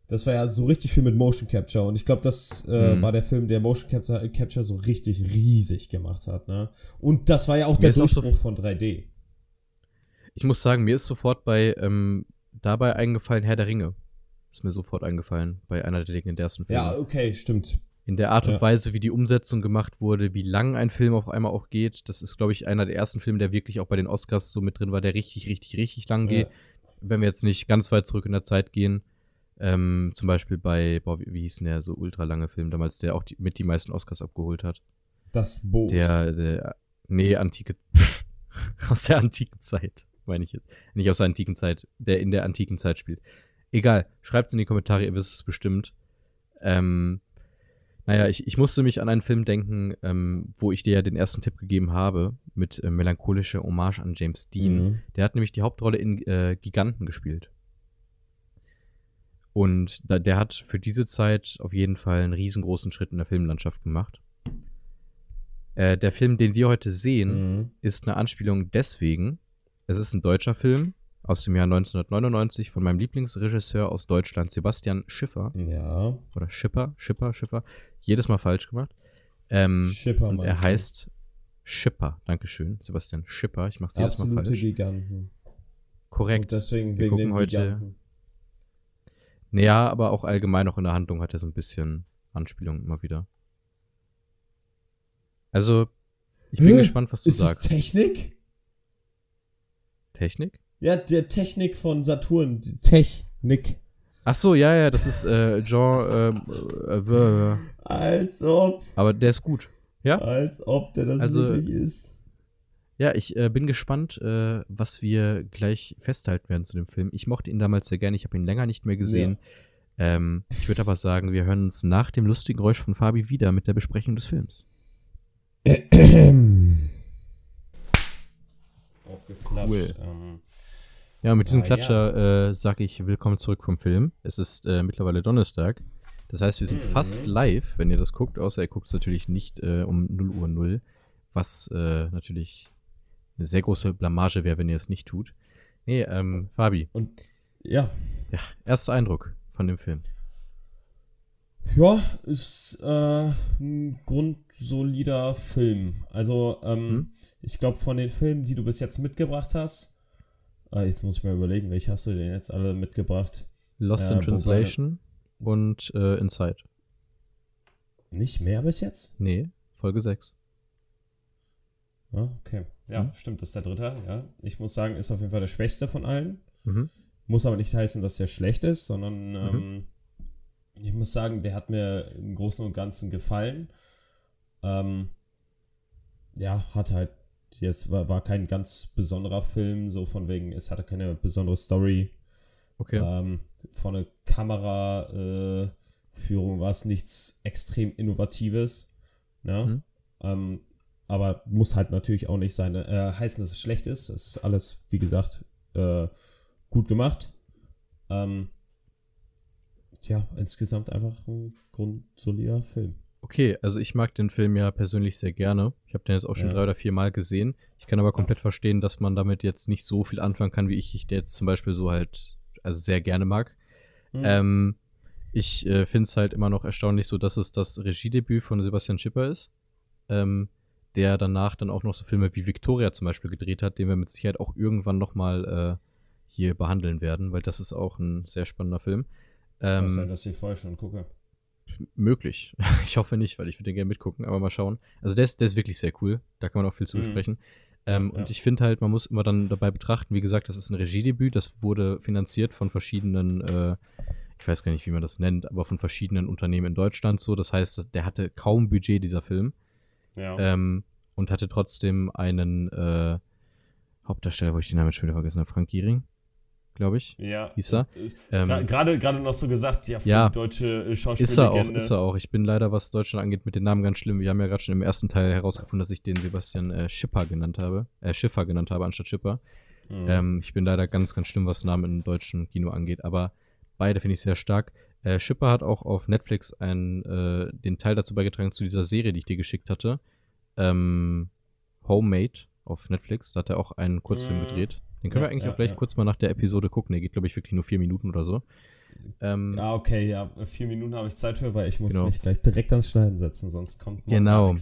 das war ja so richtig viel mit Motion Capture und ich glaube, das äh, Mhm. war der Film, der Motion Capture, Capture so richtig riesig gemacht hat, ne? Und das war ja auch Mir der ist auch so- Durchbruch von 3D. Ich muss sagen, mir ist sofort bei, ähm, dabei eingefallen, Herr der Ringe. Ist mir sofort eingefallen, bei einer der legendärsten Filme. Ja, okay, stimmt. In der Art und Ja. Weise, wie die Umsetzung gemacht wurde, wie lang ein Film auf einmal auch geht. Das ist, glaube ich, einer der ersten Filme, der wirklich auch bei den Oscars so mit drin war, der richtig, richtig, richtig lang geht. Wenn wir jetzt nicht ganz weit zurück in der Zeit gehen, ähm, zum Beispiel bei, boah, wie, wie hieß denn der so ultra lange Film damals, der auch die, mit die meisten Oscars abgeholt hat? Das Boot. Der, der, nee, antike, aus der antiken Zeit, meine ich jetzt. Nicht aus der antiken Zeit, der in der antiken Zeit spielt. Egal, schreibt's in die Kommentare, ihr wisst es bestimmt. Ähm, naja, ich, ich musste mich an einen Film denken, ähm, wo ich dir ja den ersten Tipp gegeben habe, mit äh, melancholischer Hommage an James Dean. Mhm. Der hat nämlich die Hauptrolle in äh, Giganten gespielt. Und da, der hat für diese Zeit auf jeden Fall einen riesengroßen Schritt in der Filmlandschaft gemacht. Äh, der Film, den wir heute sehen, Mhm. ist eine Anspielung deswegen. Es ist ein deutscher Film aus dem Jahr 1999 von meinem Lieblingsregisseur aus Deutschland, Sebastian Schiffer. Ja. Oder Schipper, Schipper, Schiffer. Jedes Mal falsch gemacht. Ähm, Schipper und er heißt Schipper. Dankeschön, Sebastian Schipper. Ich mach's jedes Mal Absolute falsch. Giganten. Korrekt. Und deswegen Wir wegen gucken heute- Giganten. Naja, aber auch allgemein auch in der Handlung hat er so ein bisschen Anspielung immer wieder. Also, ich bin Hä? gespannt, was du Ist sagst. Technik? Technik? Ja, der Technik von Saturn. Technik. Ach so, ja, ja, das ist äh, Jean, äh, äh, äh, Als ob. aber der ist gut. Ja? Als ob der das Also- wirklich ist. Ja, ich äh, bin gespannt, äh, was wir gleich festhalten werden zu dem Film. Ich mochte ihn damals sehr gerne, ich habe ihn länger nicht mehr gesehen. Ähm, ich würde aber sagen, wir hören uns nach dem lustigen Geräusch von Fabi wieder mit der Besprechung des Films. Cool. Ähm, Ja, mit diesem Ah, Klatscher äh, sage ich willkommen zurück vom Film. Es ist äh, mittlerweile Donnerstag. Das heißt, wir sind Mhm. fast live, wenn ihr das guckt, außer ihr guckt es natürlich nicht äh, um 0 Uhr 0, was äh, natürlich eine sehr große Blamage wäre, wenn ihr es nicht tut. Nee, ähm, Fabi, und ja. ja, erster Eindruck von dem Film. Ja, ist äh, ein grundsolider Film. Also, ähm, Hm? ich glaube, von den Filmen, die du bis jetzt mitgebracht hast, äh, jetzt muss ich mal überlegen, welche hast du denn jetzt alle mitgebracht? Lost Ja, in wobei- Translation und äh, Inside. Nicht mehr bis jetzt? Nee, Folge 6. Ah, okay. Ja, Hm? stimmt, das ist der dritte, ja. Ich muss sagen, ist auf jeden Fall der schwächste von allen. Mhm. Muss aber nicht heißen, dass der schlecht ist, sondern Mhm. ähm, ich muss sagen, der hat mir im Großen und Ganzen gefallen. Ähm, ja, hat halt jetzt war, war kein ganz besonderer Film, so von wegen, es hatte keine besondere Story. Okay. Ähm, von der Kameraführung äh, war es nichts extrem Innovatives. Ne? Mhm. Ähm, aber muss halt natürlich auch nicht sein, äh, heißen, dass es schlecht ist. Es ist alles, wie gesagt, äh, gut gemacht. Ähm, ja, insgesamt einfach ein grundsolider Film. Okay, also ich mag den Film ja persönlich sehr gerne. Ich habe den jetzt auch schon Ja. drei oder vier Mal gesehen. Ich kann aber komplett verstehen, dass man damit jetzt nicht so viel anfangen kann, wie ich, ich der jetzt zum Beispiel so halt, also sehr gerne mag. Hm. Ähm, ich äh, finde es halt immer noch erstaunlich so, dass es das Regiedebüt von Sebastian Schipper ist, ähm, der danach dann auch noch so Filme wie Victoria zum Beispiel gedreht hat, den wir mit Sicherheit auch irgendwann nochmal äh, hier behandeln werden, weil das ist auch ein sehr spannender Film. Kann Ähm, sein, dass ich vorher schon gucke. möglich. Ich hoffe nicht, weil ich würde den gerne mitgucken, aber mal schauen. Also der ist, der ist wirklich sehr cool. Da kann man auch viel zu Mhm. besprechen. Ähm, Ja. Und ich finde halt, man muss immer dann dabei betrachten, wie gesagt, das ist ein Regiedebüt, das wurde finanziert von verschiedenen, äh, ich weiß gar nicht, wie man das nennt, aber von verschiedenen Unternehmen in Deutschland so. Das heißt, der hatte kaum Budget, dieser Film. Ja. Ähm, und hatte trotzdem einen, äh, Hauptdarsteller, wo ich den Namen schon wieder vergessen habe, Frank Giering, glaube ich. Ja. Hieß er? Ähm, Gerade gerade noch so gesagt, ja, Ja. deutsche äh, Ist er auch, Schauspiellegende. ist er auch. Ich bin leider, was Deutschland angeht, mit den Namen ganz schlimm. Wir haben ja gerade schon im ersten Teil herausgefunden, dass ich den Sebastian äh, Schipper genannt habe. Äh, Schiffer genannt habe, anstatt Schipper. Mhm. Ähm, ich bin leider ganz, ganz schlimm, was Namen im deutschen Kino angeht. Aber beide finde ich sehr stark. Äh, Schipper hat auch auf Netflix einen, äh, den Teil dazu beigetragen zu dieser Serie, die ich dir geschickt hatte. Ähm, Homemade auf Netflix. Da hat er auch einen Kurzfilm Mhm. gedreht. Den können Ja, wir eigentlich ja, auch gleich ja. kurz mal nach der Episode gucken. Der geht, glaube ich, wirklich nur vier Minuten oder so. Ähm, Ja, okay, ja, vier Minuten habe ich Zeit für, weil ich muss Genau. mich gleich direkt ans Schneiden setzen, sonst kommt morgen Genau.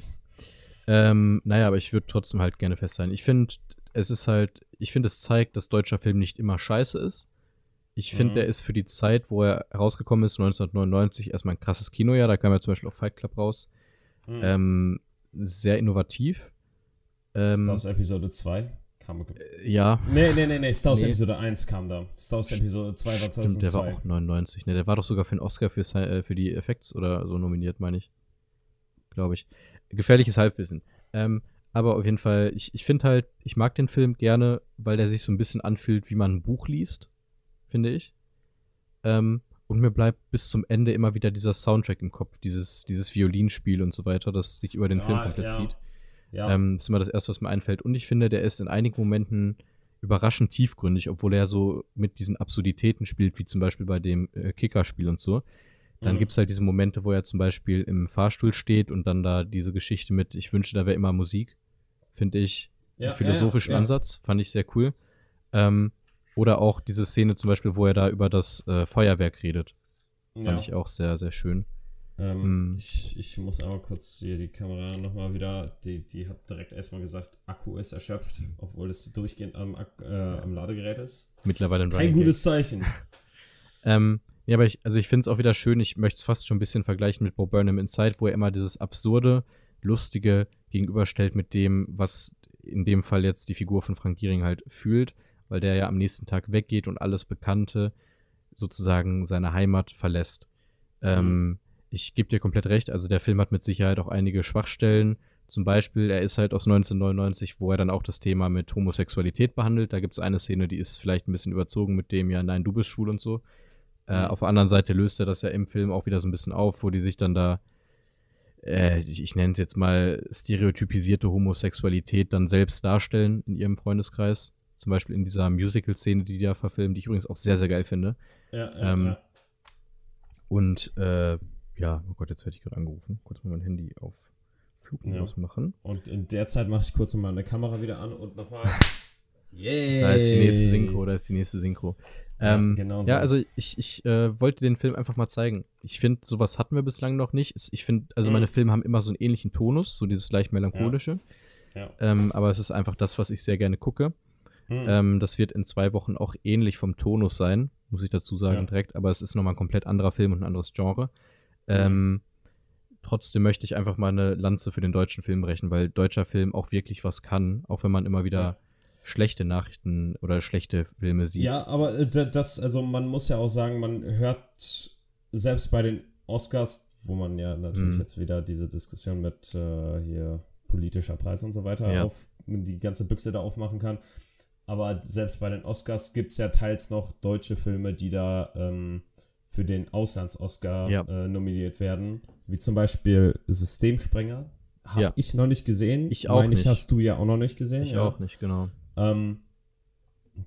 Ähm, naja, aber ich würde trotzdem halt gerne festhalten. Ich finde, es ist halt, ich finde, es zeigt, dass deutscher Film nicht immer scheiße ist. Ich finde, Mhm. der ist für die Zeit, wo er rausgekommen ist, 1999, erstmal ein krasses Kinojahr. Da kam ja zum Beispiel auch Fight Club raus. Mhm. Ähm, sehr innovativ. Ähm, Star Wars Episode 2 kam. ja, Nee, nee, nee, nee, Star Wars Nee. Episode 1 kam da. Star Wars Episode 2 war stimmt, der 2002. war auch 99. Ne, der war doch sogar für den Oscar für, äh, für die Effects oder so nominiert, meine ich. Glaube ich. Gefährliches Halbwissen. Ähm, aber auf jeden Fall, ich, ich finde halt, ich mag den Film gerne, weil der sich so ein bisschen anfühlt, wie man ein Buch liest, finde ich. Ähm, und mir bleibt bis zum Ende immer wieder dieser Soundtrack im Kopf, dieses, dieses Violinspiel und so weiter, das sich über den Ja, Film komplett ja. zieht. Ja, Ähm, das ist immer das Erste, was mir einfällt. Und ich finde, der ist in einigen Momenten überraschend tiefgründig, obwohl er so mit diesen Absurditäten spielt, wie zum Beispiel bei dem äh, Kickerspiel und so. Dann Mhm. gibt's halt diese Momente, wo er zum Beispiel im Fahrstuhl steht und dann da diese Geschichte mit, ich wünschte, da wäre immer Musik. Finde ich ja, einen philosophischen ja, ja. Ansatz, fand ich sehr cool. Ähm, oder auch diese Szene zum Beispiel, wo er da über das äh, Feuerwerk redet. Fand Ja. ich auch sehr, sehr schön. Ähm, Mm. ich, ich muss einmal kurz hier die Kamera nochmal wieder, die, die hat direkt erstmal gesagt, Akku ist erschöpft, obwohl es durchgehend am, äh, am Ladegerät ist. Mittlerweile ein Kein Running gutes Zeichen. Ähm, ja, aber ich, also ich finde es auch wieder schön, ich möchte es fast schon ein bisschen vergleichen mit Bo Burnham Inside, wo er immer dieses absurde, lustige gegenüberstellt mit dem, was in dem Fall jetzt die Figur von Frank Giering halt fühlt, weil der ja am nächsten Tag weggeht und alles Bekannte sozusagen seine Heimat verlässt. Ähm, ich gebe dir komplett recht, also der Film hat mit Sicherheit auch einige Schwachstellen. Zum Beispiel, er ist halt aus 1999, wo er dann auch das Thema mit Homosexualität behandelt. Da gibt es eine Szene, die ist vielleicht ein bisschen überzogen mit dem, ja, nein, du bist schwul und so. Äh, Mhm. auf der anderen Seite löst er das ja im Film auch wieder so ein bisschen auf, wo die sich dann da, äh, ich, ich nenne es jetzt mal stereotypisierte Homosexualität dann selbst darstellen in ihrem Freundeskreis. Zum Beispiel in dieser Musical-Szene, die die da verfilmen, die ich übrigens auch sehr, sehr geil finde. Ja, ja, Ähm, ja. Und äh, ja, oh Gott, jetzt werde ich gerade angerufen. Kurz mal mein Handy auf Flugmodus Ja. machen. Und in der Zeit mache ich kurz mal eine Kamera wieder an und nochmal. Yay! Da ist die nächste Synchro, da ist die nächste Synchro. Ja, Ähm, genau so. Ja, also ich, ich äh, wollte den Film einfach mal zeigen. Ich finde, sowas hatten wir bislang noch nicht. Ich finde, also Mhm. meine Filme haben immer so einen ähnlichen Tonus, so dieses leicht melancholische. Ja. Ähm, aber es ist einfach das, was ich sehr gerne gucke. Hm. Ähm, das wird in zwei Wochen auch ähnlich vom Tonus sein, muss ich dazu sagen Ja. direkt. Aber es ist nochmal ein komplett anderer Film und ein anderes Genre. Mhm. Ähm, trotzdem möchte ich einfach mal eine Lanze für den deutschen Film brechen, weil deutscher Film auch wirklich was kann, auch wenn man immer wieder Ja. schlechte Nachrichten oder schlechte Filme sieht. Ja, aber äh, da- das, also man muss ja auch sagen, man hört selbst bei den Oscars, wo man ja natürlich Mhm. jetzt wieder diese Diskussion mit äh, hier politischer Preis und so weiter Ja. auf, die ganze Büchse da aufmachen kann. Aber selbst bei den Oscars gibt es ja teils noch deutsche Filme, die da ähm, für den Auslands-Oscar Ja. äh, nominiert werden. Wie zum Beispiel Systemsprenger. Habe Ja. ich noch nicht gesehen. Ich auch Meine nicht. hast du ja auch noch nicht gesehen. Ich ja. auch nicht, genau. Ähm,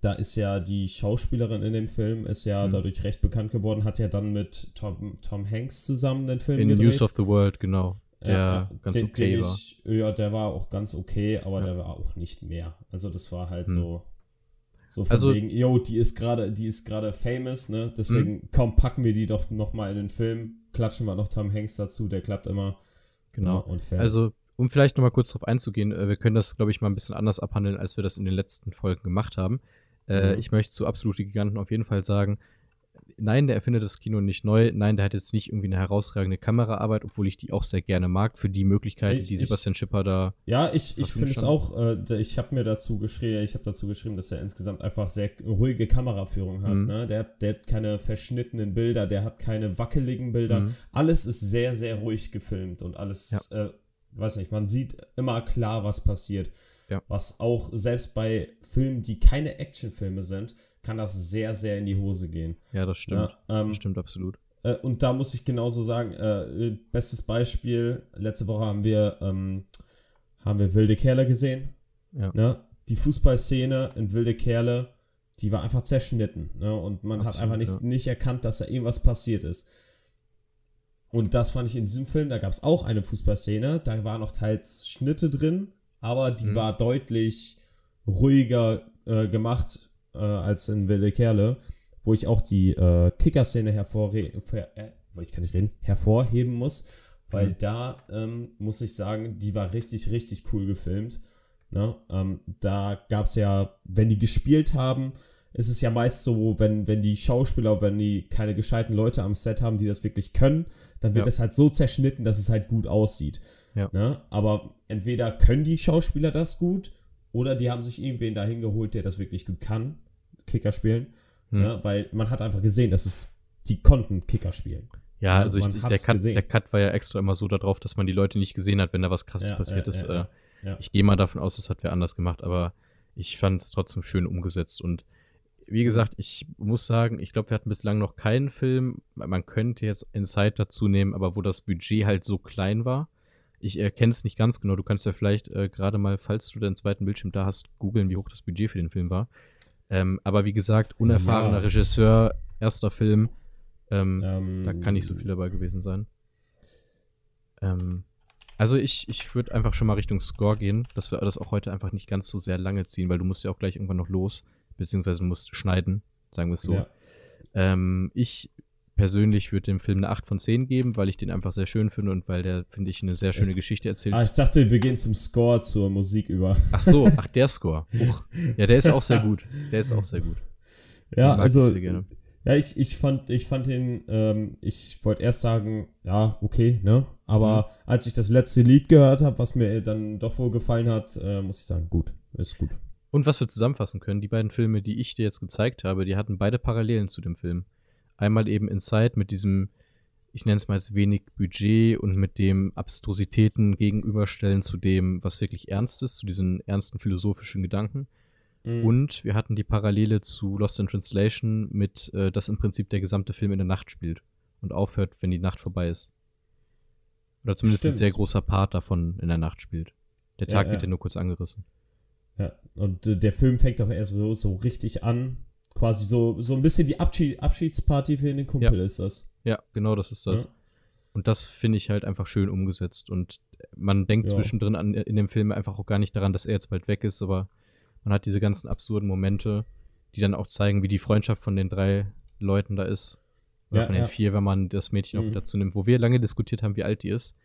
da ist ja die Schauspielerin in dem Film, ist ja Mhm. dadurch recht bekannt geworden, hat ja dann mit Tom, Tom Hanks zusammen den Film In gedreht. News of the World, genau. Der Ja, ganz den- okay den war. Ich, ja, der war auch ganz okay, aber Ja. der war auch nicht mehr. Also das war halt Hm. so, so von Also- wegen, yo, die ist gerade, die ist gerade famous, ne? Deswegen, komm, packen wir die doch noch mal in den Film, klatschen wir noch Tom Hanks dazu, der klappt immer. Genau. Ja, und fertig. Also, um vielleicht nochmal kurz drauf einzugehen, äh, wir können das, glaube ich, mal ein bisschen anders abhandeln, als wir das in den letzten Folgen gemacht haben. Äh, Mhm. Ich möchte zu Absolute Giganten auf jeden Fall sagen, nein, der erfindet das Kino nicht neu. Nein, der hat jetzt nicht irgendwie eine herausragende Kameraarbeit, obwohl ich die auch sehr gerne mag, für die Möglichkeiten, Ich- die ich- Sebastian Schipper da. Ja, ich, ich finde es auch, äh, ich habe mir dazu geschrieben, ich habe dazu geschrieben, dass er insgesamt einfach sehr ruhige Kameraführung hat. Mhm. Ne? Der, hat der hat keine verschnittenen Bilder, der hat keine wackeligen Bilder. Mhm. Alles ist sehr, sehr ruhig gefilmt und alles, äh, weiß nicht, man sieht immer klar, was passiert. Ja. Was auch selbst bei Filmen, die keine Actionfilme sind, kann das sehr, sehr in die Hose gehen. Ja, das stimmt. Ja, ähm, das stimmt absolut. äh, und da muss ich genauso sagen, äh, bestes Beispiel, letzte Woche haben wir, ähm, haben wir Wilde Kerle gesehen. Ja. Ne? Die Fußballszene in Wilde Kerle, die war einfach zerschnitten. Ne? Und man hat Absolut, einfach nicht, ja. nicht erkannt, dass da irgendwas passiert ist. Und das fand ich in diesem Film, da gab es auch eine Fußballszene, da waren noch teils Schnitte drin, aber die Mhm. war deutlich ruhiger äh, gemacht äh, als in Wilde Kerle, wo ich auch die äh, Kicker-Szene hervorre ver äh, ich kann nicht reden, hervorheben muss, weil Mhm. da ähm, muss ich sagen, die war richtig, richtig cool gefilmt. Ne? Ähm, da gab es ja, wenn die gespielt haben, ist es ja meist so, wenn, wenn die Schauspieler, wenn die keine gescheiten Leute am Set haben, die das wirklich können, dann wird Ja. es halt so zerschnitten, dass es halt gut aussieht. Ja. Ne? Aber entweder können die Schauspieler das gut oder die haben sich irgendwen dahin geholt, der das wirklich gut kann, Kicker spielen. Hm. Ne? Weil man hat einfach gesehen, dass es, die konnten Kicker spielen. Ja, Ja, also ich, der, Cut, der Cut war ja extra immer so darauf, dass man die Leute nicht gesehen hat, wenn da was krasses Ja, passiert ja, ist. ja, äh. Ich gehe mal davon aus, das hat wer anders gemacht, aber ich fand es trotzdem schön umgesetzt. Und wie gesagt, ich muss sagen, ich glaube, wir hatten bislang noch keinen Film, man könnte jetzt Inside dazu nehmen, aber wo das Budget halt so klein war. Ich erkenne es nicht ganz genau. Du kannst ja vielleicht äh, gerade mal, falls du deinen zweiten Bildschirm da hast, googeln, wie hoch das Budget für den Film war. Ähm, aber wie gesagt, unerfahrener Ja. Regisseur, erster Film. Ähm, Ähm, da kann nicht so viel dabei gewesen sein. Ähm, also ich, ich würde einfach schon mal Richtung Score gehen, dass wir das auch heute einfach nicht ganz so sehr lange ziehen, weil du musst ja auch gleich irgendwann noch los, beziehungsweise musst schneiden, sagen wir es so. Ja. Ähm, ich persönlich würde dem Film eine 8 von 10 geben, weil ich den einfach sehr schön finde und weil der, finde ich, eine sehr schöne Echt? Geschichte erzählt. Ah, ich dachte, wir gehen zum Score, zur Musik über. Ach so, ach der Score. Huch. Ja, der ist auch sehr gut. Der ist auch sehr gut. Ja, also ich sehr gerne. Ja, ich, ich fand, ich fand den, ähm, ich wollte erst sagen, ja, okay, ne? Aber Mhm. als ich das letzte Lied gehört habe, was mir dann doch wohl gefallen hat, äh, muss ich sagen, gut, ist gut. Und was wir zusammenfassen können, die beiden Filme, die ich dir jetzt gezeigt habe, die hatten beide Parallelen zu dem Film. Einmal eben Inside mit diesem, ich nenne es mal als wenig Budget und mit dem Abstrusitäten gegenüberstellen zu dem, was wirklich ernst ist, zu diesen ernsten philosophischen Gedanken. Mhm. Und wir hatten die Parallele zu Lost in Translation mit, äh, dass im Prinzip der gesamte Film in der Nacht spielt und aufhört, wenn die Nacht vorbei ist. Oder zumindest ein Stimmt. sehr großer Part davon in der Nacht spielt. Der Ja, Tag ja. wird ja nur kurz angerissen. Ja, und äh, der Film fängt auch erst so, so richtig an. Quasi so, so ein bisschen die Abschied, Abschiedsparty für den Kumpel ist das. Ja, genau, das ist das. Ja. Und das finde ich halt einfach schön umgesetzt. Und man denkt Ja. zwischendrin an, in dem Film einfach auch gar nicht daran, dass er jetzt bald weg ist, aber man hat diese ganzen absurden Momente, die dann auch zeigen, wie die Freundschaft von den drei Leuten da ist. Oder Ja, von den ja. vier, wenn man das Mädchen auch Mhm. dazu nimmt, wo wir lange diskutiert haben, wie alt die ist.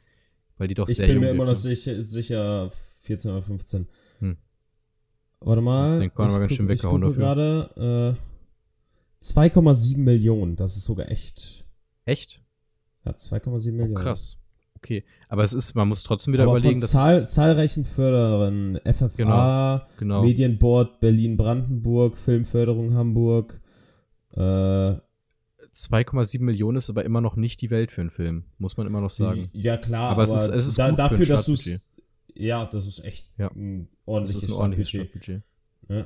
Weil die doch Ich sehr bin jung mir immer noch ne? sicher, sicher 14 oder 15. Warte mal. 14 kann man ich ganz schön guck- ich weggehauen gucke gerade. Äh, 2,7 Millionen. Das ist sogar echt. Echt? Ja, 2,7 Oh, Millionen. krass. Okay. Aber es ist, man muss trotzdem wieder Aber überlegen, dass Zahl, es, zahlreichen Förderern, FFA, genau. Medienboard Berlin-Brandenburg, Filmförderung Hamburg, äh, 2,7 Millionen ist aber immer noch nicht die Welt für einen Film, muss man immer noch sagen. ja klar, Aber aber, es ist- es ist da, gut für dafür, dass du Startbudget. Ja, das ist echt Ja. ein Das ordentliches ist ein ordentliches Startbudget. Startbudget.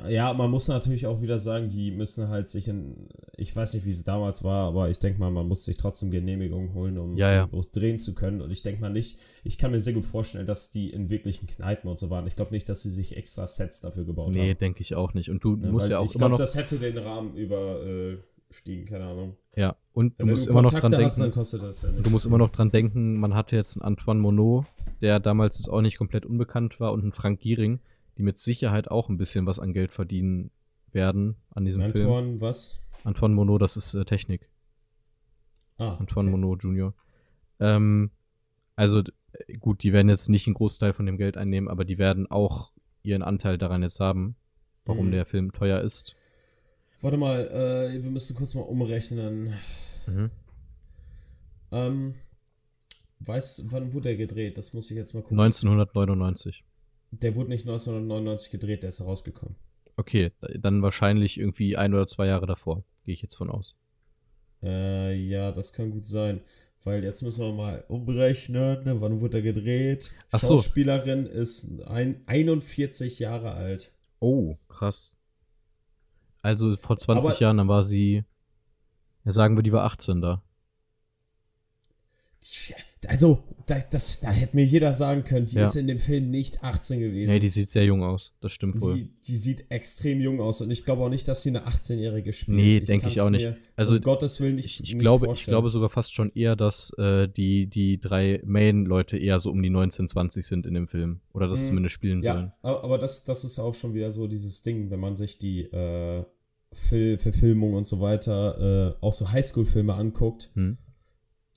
Ja, man muss natürlich auch wieder sagen, die müssen halt sich in, ich weiß nicht, wie es damals war, aber ich denke mal, man muss sich trotzdem Genehmigung holen, um Ja, ja. drehen zu können. Und ich denke mal nicht, ich kann mir sehr gut vorstellen, dass die in wirklichen Kneipen und so waren. Ich glaube nicht, dass sie sich extra Sets dafür gebaut Nee, haben. denke ich auch nicht. Und du Ja, musst ja auch ich immer glaube, noch. das hätte den Rahmen überstiegen, keine Ahnung. ja, und du Wenn musst immer noch dran hast, dann denken. kostet das ja nicht. Du musst immer noch dran denken, man hatte jetzt einen Antoine Monod, der damals jetzt auch nicht komplett unbekannt war, und einen Frank Giering, die mit Sicherheit auch ein bisschen was an Geld verdienen werden an diesem Film. Antoine, was? Antoine Monod, das ist äh, Technik. Ah, Antoine okay. Monod Jr. Ähm, also gut, die werden jetzt nicht einen Großteil von dem Geld einnehmen, aber die werden auch ihren Anteil daran jetzt haben, warum Mhm. der Film teuer ist. Warte mal, äh, wir müssen kurz mal umrechnen. Mhm. Ähm, weißt wann wurde der gedreht? Das muss ich jetzt mal gucken. 1999. Der wurde nicht 1999 gedreht, der ist rausgekommen. Okay, da- dann wahrscheinlich irgendwie ein oder zwei Jahre davor, gehe ich jetzt von aus. Äh, ja, das kann gut sein. Weil jetzt müssen wir mal umrechnen, ne? wann wurde er gedreht? Ach so. Schauspielerin ist ein, 41 Jahre alt. Oh, krass. Also vor 20 Aber- Jahren, dann war sie, ja sagen wir, die war 18 da. Also, da, das, da hätte mir jeder sagen können, die Ja. ist in dem Film nicht 18 gewesen. Nee, die sieht sehr jung aus. Das stimmt wohl. die, die sieht extrem jung aus und ich glaube auch nicht, dass sie eine 18-Jährige spielt. Nee, denke ich auch nicht. Also, um Gottes Willen nicht Ich, ich, nicht glaube, ich glaube sogar fast schon eher, dass äh, die, die drei Main-Leute eher so um die 19, 20 sind in dem Film. Oder das Mhm. zumindest spielen sollen. Ja, aber aber das, das ist auch schon wieder so dieses Ding, wenn man sich die äh, Fil Verfilmung und so weiter, äh, auch so Highschool-Filme anguckt. Hm?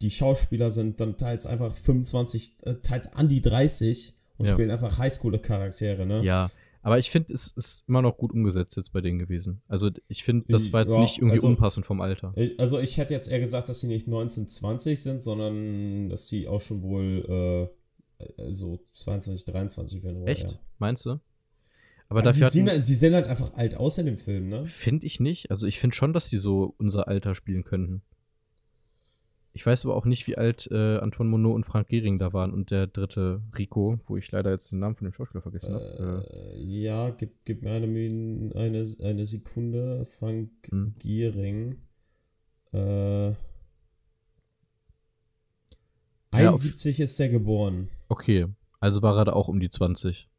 Die Schauspieler sind dann teils einfach 25, äh, teils an die 30 und Ja. spielen einfach Highschool-Charaktere, ne? Ja, aber ich finde, es ist immer noch gut umgesetzt jetzt bei denen gewesen. Also ich finde, das war jetzt Ja, nicht irgendwie also- unpassend vom Alter. Also ich hätte jetzt eher gesagt, dass sie nicht 19, 20 sind, sondern dass sie auch schon wohl äh, so 22, 23 werden. Echt? Ja. Meinst du? Aber Aber die, dafür sehen, hatten, halt- die sehen halt einfach alt aus in dem Film, ne? finde ich nicht. Also ich finde schon, dass die so unser Alter spielen könnten. Ich weiß aber auch nicht, wie alt äh, Anton Monod und Frank Gehring da waren und der dritte Rico, wo ich leider jetzt den Namen von dem Schauspieler vergessen habe. Äh, ja, gib, gib mir eine, eine, eine Sekunde. Frank Hm. Giering. Äh, Ja, auf- 71 ist er geboren. okay, also war er da auch um die 20.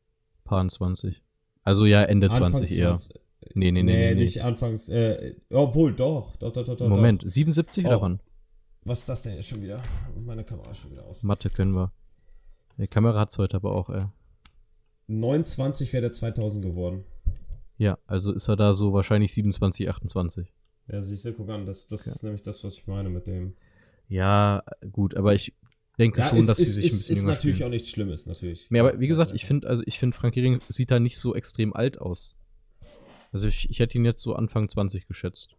Paar 20. Also ja, Ende 20 eher. 20. Nee, nee, nee, Nee, nee, nicht anfangs. Äh, obwohl, doch. Doch, doch, doch, doch. Moment, Doch. 77 Oh. oder wann? Was ist das denn jetzt schon wieder? Meine Kamera ist schon wieder aus. Mathe können wir. Die Kamera hat's heute aber auch, ey. 29 wäre der 2000 geworden. Ja, also ist er da so wahrscheinlich 27, 28. Ja, siehst du, guck an, das, das Okay. ist nämlich das, was ich meine mit dem. Ja, gut, aber ich denke Ja, schon, ist, dass ist, sie sich ein ist, bisschen ist natürlich spielen. auch nichts Schlimmes, natürlich. Nee, aber wie gesagt, ich finde, also ich finde, Frank Gehring sieht da nicht so extrem alt aus. Also ich, ich hätte ihn jetzt so Anfang 20 geschätzt.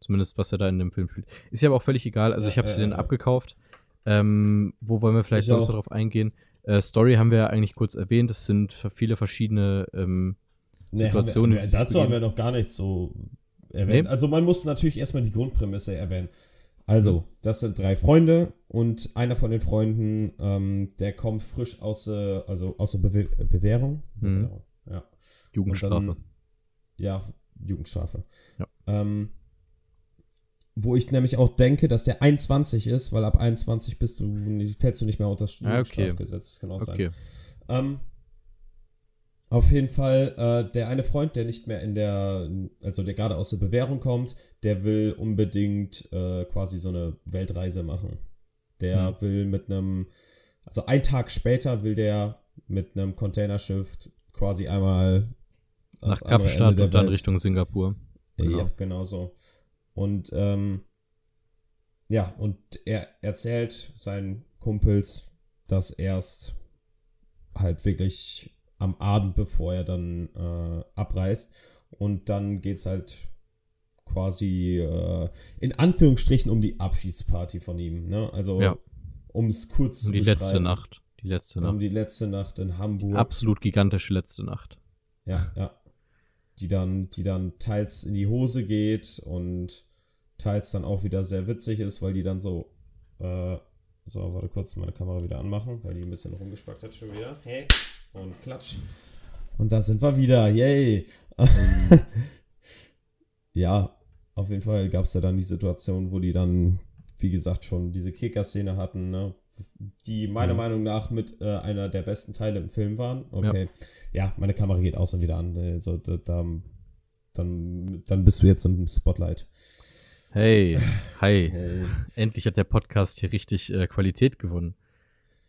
Zumindest, was er da in dem Film spielt. Ist ja aber auch völlig egal. Also Ja, ich habe ja, sie denen ja. abgekauft. Ähm, wo wollen wir vielleicht Ich sonst darauf eingehen? Äh, Story haben wir ja eigentlich kurz erwähnt. Es sind viele verschiedene ähm, Nee, haben Situationen, wir, die sich dazu haben wir noch gar nichts so erwähnt. Nee. Also man muss natürlich erstmal die Grundprämisse erwähnen. Also, das sind drei Freunde und einer von den Freunden, ähm, der kommt frisch aus, äh, also aus der Bewe Bewährung. Mhm. Bewährung, Ja. Jugendstrafe. Dann, ja, Jugendstrafe. Ja. Ähm, wo ich nämlich auch denke, dass der 21 ist, weil ab 21 bist du nicht, fällst du nicht mehr unter das Ah, okay. Jugendstrafgesetz. Das kann auch sein. okay. Ähm, auf jeden Fall, äh, der eine Freund, der nicht mehr in der, also der gerade aus der Bewährung kommt, der will unbedingt äh, quasi so eine Weltreise machen. Der Hm. will mit einem, also einen Tag später will der mit einem Containerschiff quasi einmal Nach Kapstadt und dann Welt. Richtung Singapur. Genau. Ja, genau so. Und ähm, ja, und er erzählt seinen Kumpels, dass erst halt wirklich am Abend, bevor er dann äh, abreist. Und dann geht's halt quasi äh, in Anführungsstrichen um die Abschiedsparty von ihm. Ne? Also Ja. um es kurz Um die zu letzte beschreiben. Nacht. Die letzte Um Nacht. die letzte Nacht in Hamburg. Absolut gigantische letzte Nacht. Ja, ja. Die dann, die dann teils in die Hose geht und teils dann auch wieder sehr witzig ist, weil die dann so, äh, so, warte kurz, meine Kamera wieder anmachen, weil die ein bisschen rumgespackt hat schon wieder. Hey. Und klatsch. Und da sind wir wieder, yay. ja, auf jeden Fall gab es da dann die Situation, wo die dann, wie gesagt, schon diese Kicker-Szene hatten, ne? die meiner Mhm. Meinung nach mit äh, einer der besten Teile im Film waren. Okay. Ja, meine Kamera geht aus und wieder an. Also, da, da, dann, dann bist du jetzt im Spotlight. Hey, hi. Hey. Endlich hat der Podcast hier richtig äh, Qualität gewonnen.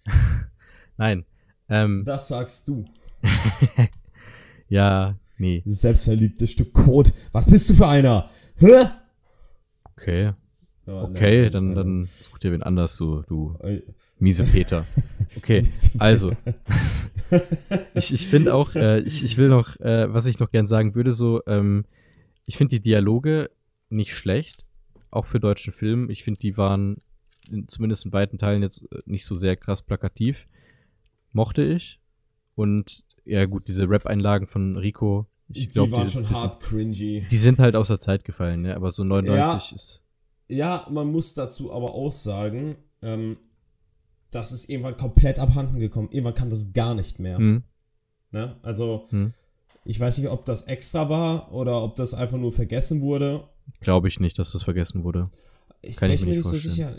Nein. Ähm, Das sagst du. ja, nee. Dieses selbstverliebte Stück Code. Was bist du für einer? Hä? Okay. Okay, dann, dann such dir wen anders, du, du miese Peter. Okay, also. ich, ich finde auch, äh, ich, ich will noch, äh, was ich noch gern sagen würde, so, ähm, ich finde die Dialoge nicht schlecht, auch für deutschen Film. Ich finde, die waren in, zumindest in weiten Teilen jetzt äh, nicht so sehr krass plakativ. Mochte ich. Und ja gut, diese Rap-Einlagen von Rico, ich die glaube, waren die, schon bisschen- hart cringy. die sind halt aus der Zeit gefallen, ne? aber so 99 Ja. ist. Ja, man muss dazu aber auch sagen, ähm, das ist irgendwann komplett abhanden gekommen. Irgendwann kam das gar nicht mehr. Hm. Ne? Also, Hm. ich weiß nicht, ob das extra war oder ob das einfach nur vergessen wurde. Glaube ich nicht, dass das vergessen wurde. Ich Kann bin ich mir nicht so sicher.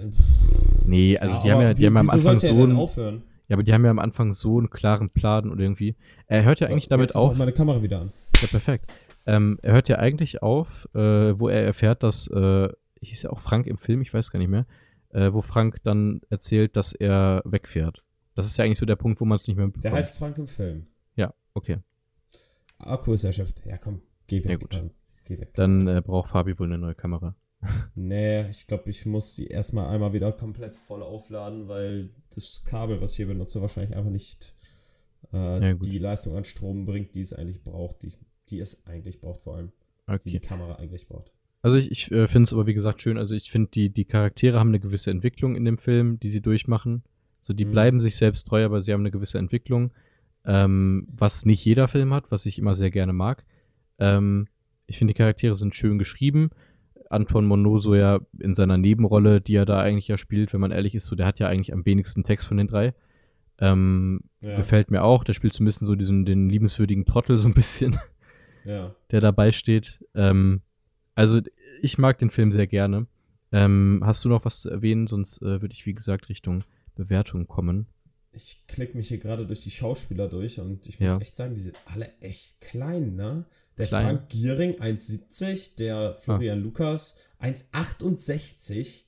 Nee, also die haben ja, die wie- haben ja am Anfang so denn aufhören? Ja, aber die haben ja am Anfang so einen klaren Plan und irgendwie. Er hört ja eigentlich So, damit jetzt ist auch auf. meine Kamera wieder an. Ja, perfekt. Ähm, er hört ja eigentlich auf, äh, wo er erfährt, dass, äh, hieß ja auch Frank im Film, ich weiß gar nicht mehr, äh, wo Frank dann erzählt, dass er wegfährt. Das ist ja eigentlich so der Punkt, wo man es nicht mehr Der mitbekommt. heißt Frank im Film. Ja, okay. Akku ist erschöpft. Ja, komm, geh weg. Ja, gut. Dann. Geh weg. Dann äh, braucht Fabi wohl eine neue Kamera. Nee, ich glaube, ich muss die erstmal einmal wieder komplett voll aufladen, weil das Kabel, was ich hier benutze, wahrscheinlich einfach nicht äh, Ja, die Leistung an Strom bringt, die es eigentlich braucht, die, die es eigentlich braucht, vor allem, die die Okay. Kamera eigentlich braucht. Also ich, ich äh, finde es aber wie gesagt schön. Also ich finde, die, die Charaktere haben eine gewisse Entwicklung in dem Film, die sie durchmachen. So, die Mhm. bleiben sich selbst treu, aber sie haben eine gewisse Entwicklung. Ähm, was nicht jeder Film hat, was ich immer sehr gerne mag. Ähm, ich finde, die Charaktere sind schön geschrieben. Anton Monoso ja in seiner Nebenrolle, die er da eigentlich ja spielt, wenn man ehrlich ist, so der hat ja eigentlich am wenigsten Text von den drei. Ähm, Ja, Gefällt mir auch. Der spielt so ein bisschen so diesen den liebenswürdigen Trottel so ein bisschen ja. der dabei steht. Ähm, also ich mag den Film sehr gerne. Ähm, hast du noch was zu erwähnen? Sonst äh, würde ich, wie gesagt, Richtung Bewertung kommen. Ich klicke mich hier gerade durch die Schauspieler durch und ich muss Ja. echt sagen, die sind alle echt klein, ne? Der Klein. Frank Giering 1,70, der Florian Lukas 1,68.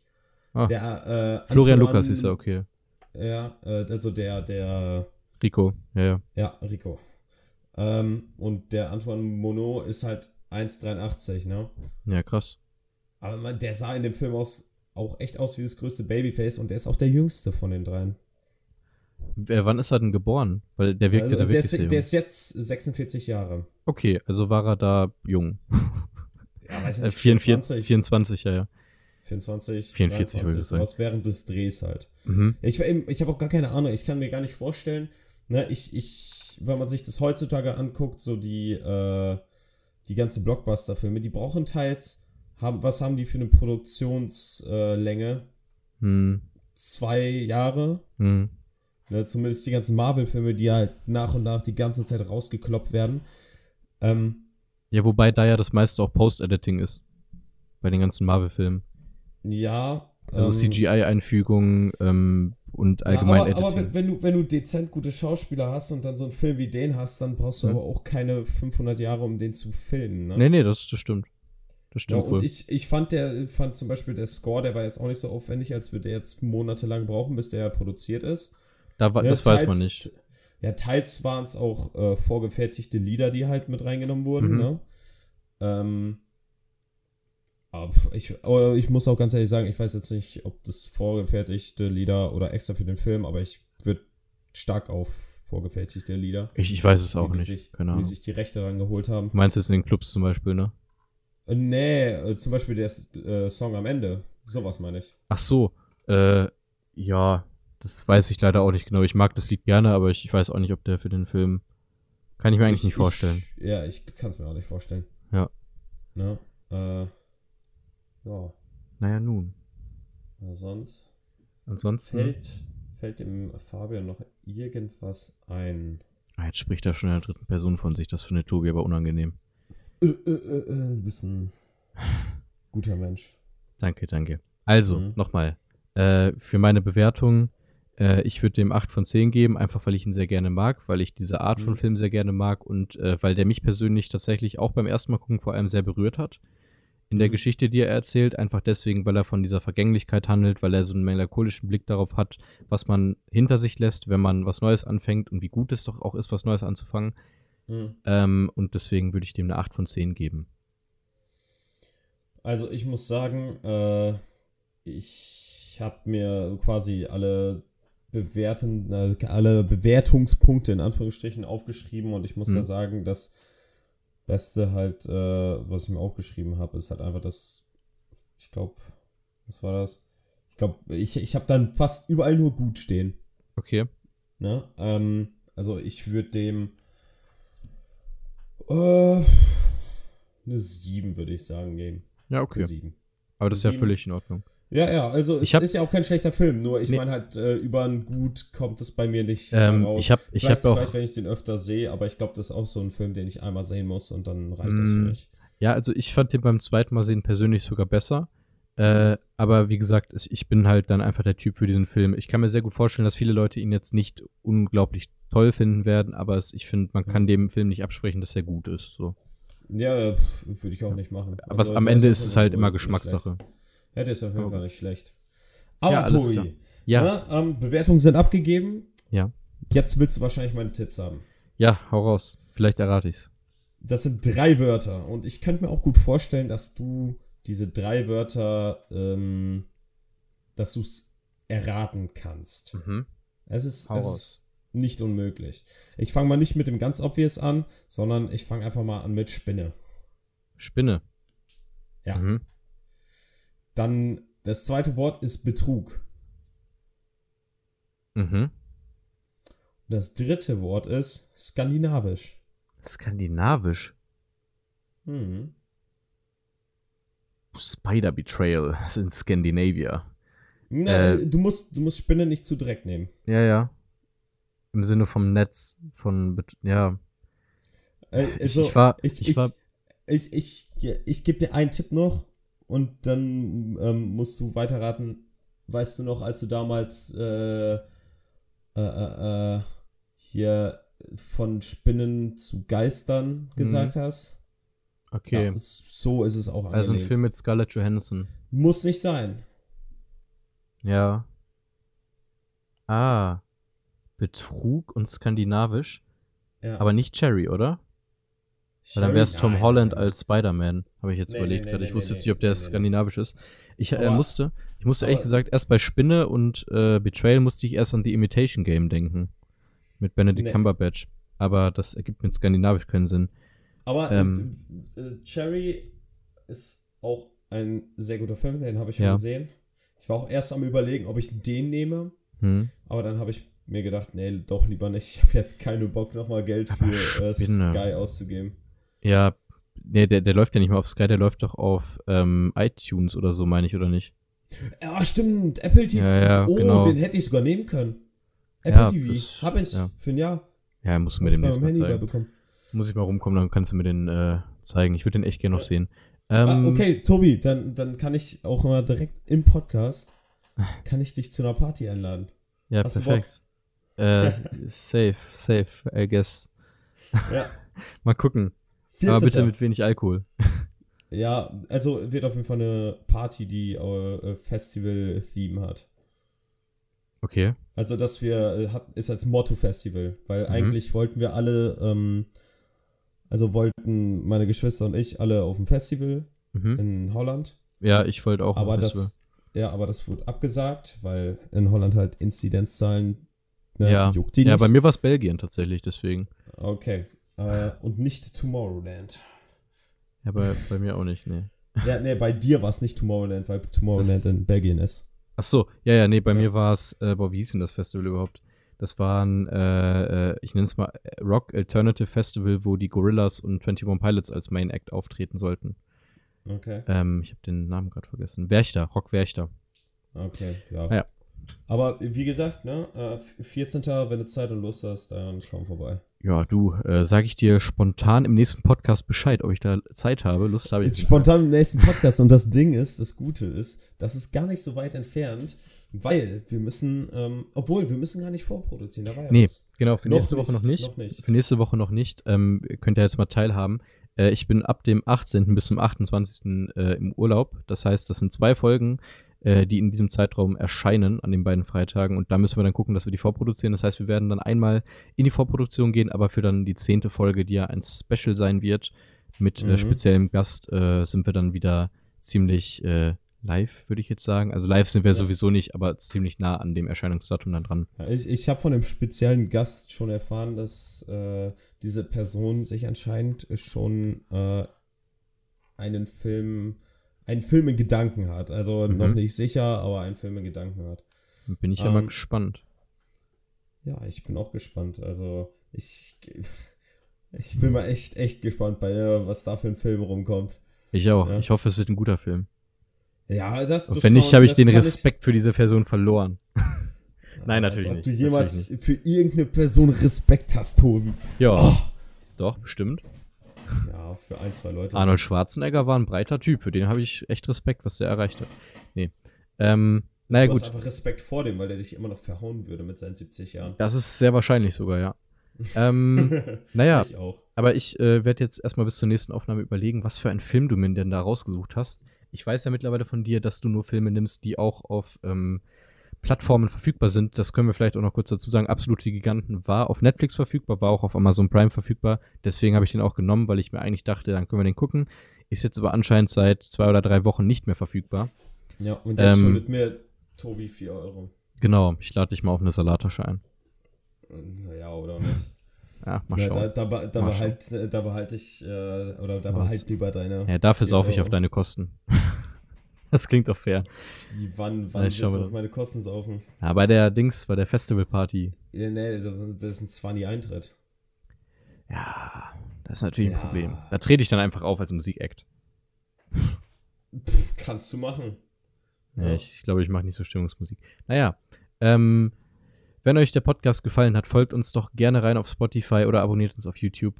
Ah. Der äh, Florian Antoine- Lukas ist ja okay. Ja, äh, also der, der, Rico, ja, ja. ja, Rico. Ähm, und der Antoine Monod ist halt 1,83, ne? Ja, krass. Aber man, der sah in dem Film aus, auch echt aus wie das größte Babyface und der ist auch der jüngste von den dreien. Äh, wann ist er denn geboren? Weil der wirkte Also, da der, ist, jung. der ist jetzt 46 Jahre. Okay, also war er da jung. Ja, weiß Äh, 44, 24, ja, ja. 24, 44 würde ich 23, sowas während des Drehs halt. Mhm. Ich, ich habe auch gar keine Ahnung, ich kann mir gar nicht vorstellen, ne, ich, ich, wenn man sich das heutzutage anguckt, so die, äh, die ganze Blockbuster-Filme, die brauchen teils, haben, was haben die für eine Produktionslänge? Hm. Zwei Jahre? Hm. Ne, zumindest die ganzen Marvel-Filme, die halt nach und nach die ganze Zeit rausgekloppt werden. Ähm, Ja, wobei da ja das meiste auch Post-Editing ist. Bei den ganzen Marvel-Filmen. ja. Also ähm, CGI-Einfügung ähm, und Ja, allgemein aber, aber Editing. wenn, wenn, du, wenn du dezent gute Schauspieler hast und dann so einen Film wie den hast, dann brauchst du Mhm. aber auch keine 500 Jahre, um den zu filmen. Ne? Nee, nee, das, das stimmt. Das ja, stimmt und wohl. ich, ich fand der, fand zum Beispiel der Score, der war jetzt auch nicht so aufwendig, als würde der jetzt monatelang brauchen, bis der produziert ist. Da Ne, das weiß man teils- nicht. Ja, teils waren es auch äh, vorgefertigte Lieder, die halt mit reingenommen wurden, Mhm. ne? Ähm, aber ich, ich muss auch ganz ehrlich sagen, ich weiß jetzt nicht, ob das vorgefertigte Lieder oder extra für den Film, aber ich würde stark auf vorgefertigte Lieder. Ich, ich weiß es auch wie nicht. Sich, Keine Wie Ahnung. sich die Rechte dran geholt haben. Du meinst jetzt in den Clubs zum Beispiel, ne? Äh, nee, äh, zum Beispiel der äh, Song am Ende. Sowas meine ich. Ach so. Äh, ja, das weiß ich leider auch nicht genau. Ich mag das Lied gerne, aber ich, ich weiß auch nicht, ob der für den Film. Kann ich mir eigentlich ich, nicht vorstellen. Ich, ja, ich kann es mir auch nicht vorstellen. Ja. Ne? Äh, ja, Naja, nun. na sonst. Ansonsten. Fällt, fällt dem Fabian noch irgendwas ein? Ah, jetzt spricht er schon in der dritten Person von sich. Das findet Tobi aber unangenehm. Äh, äh, äh, du bist ein guter Mensch. Danke, danke. Also, Mhm. nochmal. Äh, für meine Bewertung, äh, ich würde dem 8 von 10 geben, einfach weil ich ihn sehr gerne mag, weil ich diese Art von Mhm. Film sehr gerne mag und äh, weil der mich persönlich tatsächlich auch beim ersten Mal gucken vor allem sehr berührt hat. In der Mhm. Geschichte, die er erzählt, einfach deswegen, weil er von dieser Vergänglichkeit handelt, weil er so einen melancholischen Blick darauf hat, was man hinter sich lässt, wenn man was Neues anfängt und wie gut es doch auch ist, was Neues anzufangen. Mhm. Ähm, und deswegen würde ich dem eine 8 von 10 geben. Also ich muss sagen, äh, ich habe mir quasi alle bewerten, äh, alle Bewertungspunkte in Anführungsstrichen aufgeschrieben und ich muss Mhm. da sagen, das Beste halt, äh, was ich mir aufgeschrieben habe, ist halt einfach das, ich glaube, was war das? Ich glaube, ich, ich habe dann fast überall nur gut stehen. Okay. Ne? Ähm, also ich würde dem äh, eine 7, würde ich sagen, geben. Ja, okay. Eine 7. Aber das ist ja völlig in Ordnung. Ja, ja, also Ich es hab- ist ja auch kein schlechter Film, nur ich Nee. meine halt, äh, über ein Gut kommt es bei mir nicht Ähm, heraus. ich habe ich vielleicht, hab auch, vielleicht, wenn ich den öfter sehe, aber ich glaube, das ist auch so ein Film, den ich einmal sehen muss und dann reicht das für Mm, mich. ja, also ich fand den beim zweiten Mal sehen persönlich sogar besser. Äh, aber wie gesagt, es- ich bin halt dann einfach der Typ für diesen Film. Ich kann mir sehr gut vorstellen, dass viele Leute ihn jetzt nicht unglaublich toll finden werden, aber es, ich finde, man Mhm. kann dem Film nicht absprechen, dass er gut ist. So. Ja, würde ich auch nicht machen. Aber Also, am Ende ist es halt immer Geschmackssache. schlecht. Ja, der ist auf jeden Fall nicht schlecht. Aber Ja. Tobi, Ja, ne, ähm, Bewertungen sind abgegeben. Ja. Jetzt willst du wahrscheinlich meine Tipps haben. ja, hau raus. Vielleicht errate ich's. Das sind drei Wörter und ich könnte mir auch gut vorstellen, dass du diese drei Wörter, ähm, dass du es erraten kannst. Mhm. Es ist, Hau es raus. ist nicht unmöglich. Ich fange mal nicht mit dem ganz obvious an, sondern ich fange einfach mal an mit Spinne. Spinne. Ja. Mhm. Dann das zweite Wort ist Betrug. Mhm. Das dritte Wort ist skandinavisch. Skandinavisch. Hm. Spider Betrayal. In Scandinavia. Na, Äh. du, musst, du musst Spinne nicht zu Dreck nehmen. Ja, ja. Im Sinne vom Netz, von, ja. Äh, Ich- also, ich war- ich, ich ich, war- ich, ich, ich, gebe dir einen Tipp noch und dann ähm, musst du weiterraten. Weißt du noch, als du damals äh, äh, äh, äh, hier von Spinnen zu Geistern gesagt hast? Okay. Ja, so ist es auch angelegt. also ein Film mit Scarlett Johansson. Muss nicht sein. Ja. Ah. Betrug und skandinavisch. Ja. Aber nicht Cherry, oder? Weil dann wäre es Tom Holland nein, als Spider-Man, habe ich jetzt Nee, überlegt nee, gerade. nee, Ich wusste jetzt nicht, ob der skandinavisch ist. Ich äh, musste, ich musste ehrlich gesagt, erst bei Spinne und äh, Betrayal musste ich erst an The Imitation Game denken. Mit Benedict. Cumberbatch. Aber das ergibt mit skandinavisch keinen Sinn. Aber Ähm, äh, äh, Cherry ist auch ein sehr guter Film, den habe ich schon Ja. gesehen. Ich war auch erst am überlegen, ob ich den nehme, Hm? aber dann habe ich mir gedacht, nee, doch lieber nicht. Ich habe jetzt keinen Bock, nochmal Geld für äh. Sky auszugeben. Ja, nee, der, der läuft ja nicht mehr auf Sky, der läuft doch auf ähm, iTunes oder so, meine ich, oder nicht? Ja, stimmt, Apple TV. Ja, ja, oh, genau. den hätte ich sogar nehmen können. Apple Ja, TV, das- habe ich ja. für ein Jahr. Ja, musst du mir Hab demnächst mal Handy zeigen. Muss ich mal rumkommen, dann kannst du mir den äh, zeigen. Ich würde den echt gerne noch sehen. Ähm, ah, okay, Tobi, dann, dann kann ich auch mal direkt im Podcast, kann ich dich zu einer Party einladen. Ja, Hast perfekt. Äh, safe, safe, I guess. Ja. Mal gucken. 14. Aber bitte mit wenig Alkohol. Ja, also wird auf jeden Fall eine Party, die äh, Festival-Theme hat. Okay. Also, dass wir, äh, hat, ist als Motto-Festival, weil Mhm. eigentlich wollten wir alle, ähm, also wollten meine Geschwister und ich alle auf dem Festival Mhm. in Holland. Ja, ich wollte auch. aber das, Festival. ja, aber das wurde abgesagt, weil in Holland halt Inzidenzzahlen, ne, ja, juckt die ja, nicht. bei mir war es Belgien tatsächlich, deswegen. Okay. Äh, und nicht Tomorrowland. Ja, bei, bei mir auch nicht, nee. ja, ne, bei dir war es nicht Tomorrowland, weil Tomorrowland in Belgien ist. Ach so, ja, ja, nee, bei Ja. mir war es, äh, boah, wie hieß denn das Festival überhaupt? Das war ein, äh, äh, ich nenne es mal äh, Rock Alternative Festival, wo die Gorillas und 21 Pilots als Main Act auftreten sollten. Okay. Ähm, ich habe den Namen gerade vergessen. Werchter, Rock Werchter. Okay, ja. Ja. Aber wie gesagt, ne, äh, 14. wenn du Zeit und Lust hast, dann komm vorbei. Ja, du, äh, sage ich dir spontan im nächsten Podcast Bescheid, ob ich da Zeit habe. Lust habe ich. Spontan im nächsten Podcast und das Ding ist, das Gute ist, das ist gar nicht so weit entfernt, weil wir müssen, ähm, obwohl wir müssen gar nicht vorproduzieren, da war ja Nee, was. genau, für Noch nächste Woche noch nicht. Noch nicht. Für nächste Woche noch nicht. Ähm, ihr könnt ihr jetzt mal teilhaben. Äh, ich bin ab dem 18. bis zum 28. Äh, im Urlaub. Das heißt, das sind zwei Folgen, äh, die in diesem Zeitraum erscheinen, an den beiden Freitagen. Und da müssen wir dann gucken, dass wir die vorproduzieren. Das heißt, wir werden dann einmal in die Vorproduktion gehen, aber für dann die zehnte Folge, die ja ein Special sein wird, mit Mhm. äh, speziellem Gast, äh, sind wir dann wieder ziemlich äh, live, würde ich jetzt sagen. Also live sind wir Ja. sowieso nicht, aber ziemlich nah an dem Erscheinungsdatum dann dran. Ja, ich ich habe von dem speziellen Gast schon erfahren, dass äh, diese Person sich anscheinend schon äh, einen Film, einen Film in Gedanken hat. Also Mhm. noch nicht sicher, aber einen Film in Gedanken hat. Bin ich ja mal Ähm, gespannt. Ja, ich bin auch gespannt. Also ich, ich bin mal echt, echt gespannt bei äh, was da für ein Film rumkommt. Ich auch. Ja. Ich hoffe, es wird ein guter Film. Ja, das, Und wenn nicht, habe ich den Respekt für diese Person verloren. Nein, Als natürlich ob nicht. du jemals für irgendeine Person Respekt hast, Tobi. Ja, Oh. doch, bestimmt. Ja, für ein, zwei Leute. Arnold Schwarzenegger war ein breiter Typ, für den habe ich echt Respekt, was der erreicht hat. Nee. Ähm, naja, du hast gut. einfach Respekt vor dem, weil der dich immer noch verhauen würde mit seinen 70 Jahren. Das ist sehr wahrscheinlich sogar, ja. ähm, naja, Ich auch. aber ich äh, werde jetzt erstmal bis zur nächsten Aufnahme überlegen, was für einen Film du mir denn da rausgesucht hast. Ich weiß ja mittlerweile von dir, dass du nur Filme nimmst, die auch auf ähm, Plattformen verfügbar sind. Das können wir vielleicht auch noch kurz dazu sagen. Absolute Giganten war auf Netflix verfügbar, war auch auf Amazon Prime verfügbar. Deswegen habe ich den auch genommen, weil ich mir eigentlich dachte, dann können wir den gucken. Ist jetzt aber anscheinend seit zwei oder drei Wochen nicht mehr verfügbar. Ja, und jetzt Ähm, schuldet mir Tobi 4 Euro. Genau, ich lade dich mal auf eine Salatasche ein. Naja, oder nicht? Ja, mal Ja, schauen. da, da, da, Mal behalt, da behalte ich, äh, oder da Was? behalt lieber deine. Ja, dafür saufe ich auf deine Kosten. Das klingt doch fair. Wie, wann wann willst du auf meine Kosten saufen? Ja, bei der Dings, bei der Festivalparty. Ja, nee, das ist, das ist ein 20 Eintritt. Ja, das ist natürlich ein Ja. Problem. Da trete ich dann einfach auf als Musikact. Pff, kannst du machen. Ja, Ja. Ich, glaube, ich mache nicht so Stimmungsmusik. Naja, ähm, wenn euch der Podcast gefallen hat, folgt uns doch gerne rein auf Spotify oder abonniert uns auf YouTube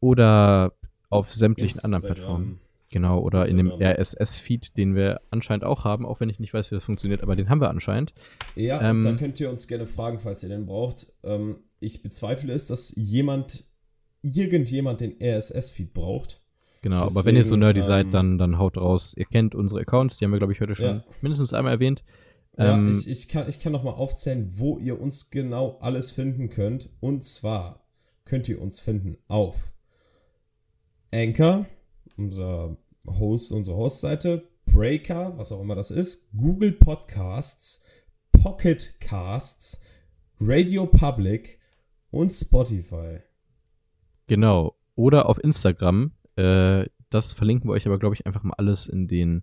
oder auf sämtlichen anderen Instagram. Plattformen. Genau, oder in dem. RSS-Feed, den wir anscheinend auch haben, auch wenn ich nicht weiß, wie das funktioniert, aber den haben wir anscheinend. Ja, Ähm, da könnt ihr uns gerne fragen, falls ihr den braucht. Ähm, ich bezweifle es, dass jemand, irgendjemand den RSS-Feed braucht. Genau, aber wenn ihr so Deswegen, nerdy ähm, seid, dann, dann haut raus. Ihr kennt unsere Accounts, die haben wir, glaube ich, heute schon Ja. mindestens einmal erwähnt. Ja, Ähm, ich, ich kann, ich kann noch mal aufzählen, wo ihr uns genau alles finden könnt. Und zwar könnt ihr uns finden auf Anchor, unser Host, unsere Hostseite, Breaker, was auch immer das ist, Google Podcasts, Pocket Casts, Radio Public und Spotify. Genau. Oder auf Instagram. Äh, das verlinken wir euch aber, glaube ich, einfach mal alles in den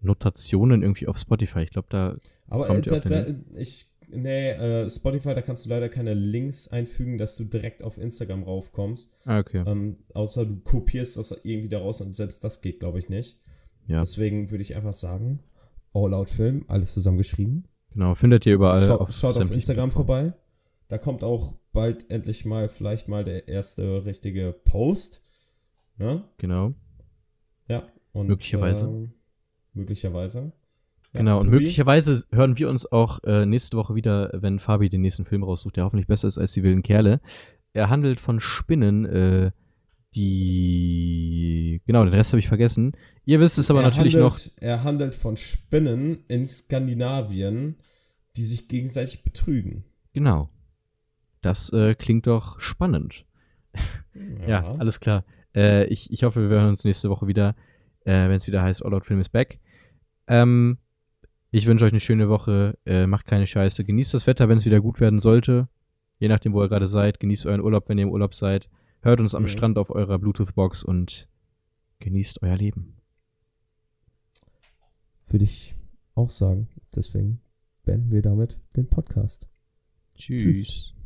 Notationen irgendwie auf Spotify. Ich glaube, da. Aber äh, Kommt ihr da, da, ich, nee, äh, Spotify, da kannst du leider keine Links einfügen, dass du direkt auf Instagram raufkommst. Ah, okay. Ähm, außer du kopierst das irgendwie daraus und selbst das geht, glaube ich, nicht. Ja, Deswegen würde ich einfach sagen, All Out Film, alles zusammengeschrieben. genau. Findet ihr überall. Schau, schaut auf sämtlichen Instagram Plattformen. vorbei. Da kommt auch bald endlich mal, vielleicht mal der erste richtige Post. Ne? Genau. Ja. Und, Möglicherweise. ähm, möglicherweise. Ja, Genau. Und möglicherweise hören wir uns auch äh, nächste Woche wieder, wenn Fabi den nächsten Film raussucht, der hoffentlich besser ist als die wilden Kerle. Er handelt von Spinnen, äh, die. Genau, den Rest habe ich vergessen. Ihr wisst es aber er natürlich noch. handelt, Er handelt von Spinnen in Skandinavien, die sich gegenseitig betrügen. Genau. Das äh, klingt doch spannend. Ja, alles klar. Äh, ich, ich hoffe, wir hören uns nächste Woche wieder, äh, wenn es wieder heißt All Out Film is back. Ähm, ich wünsche euch eine schöne Woche. Äh, macht keine Scheiße. Genießt das Wetter, wenn es wieder gut werden sollte. Je nachdem, wo ihr gerade seid. Genießt euren Urlaub, wenn ihr im Urlaub seid. Hört uns am Mhm. Strand auf eurer Bluetooth-Box und genießt euer Leben. Würde ich auch sagen. Deswegen beenden wir damit den Podcast. Tschüss. Tschüss.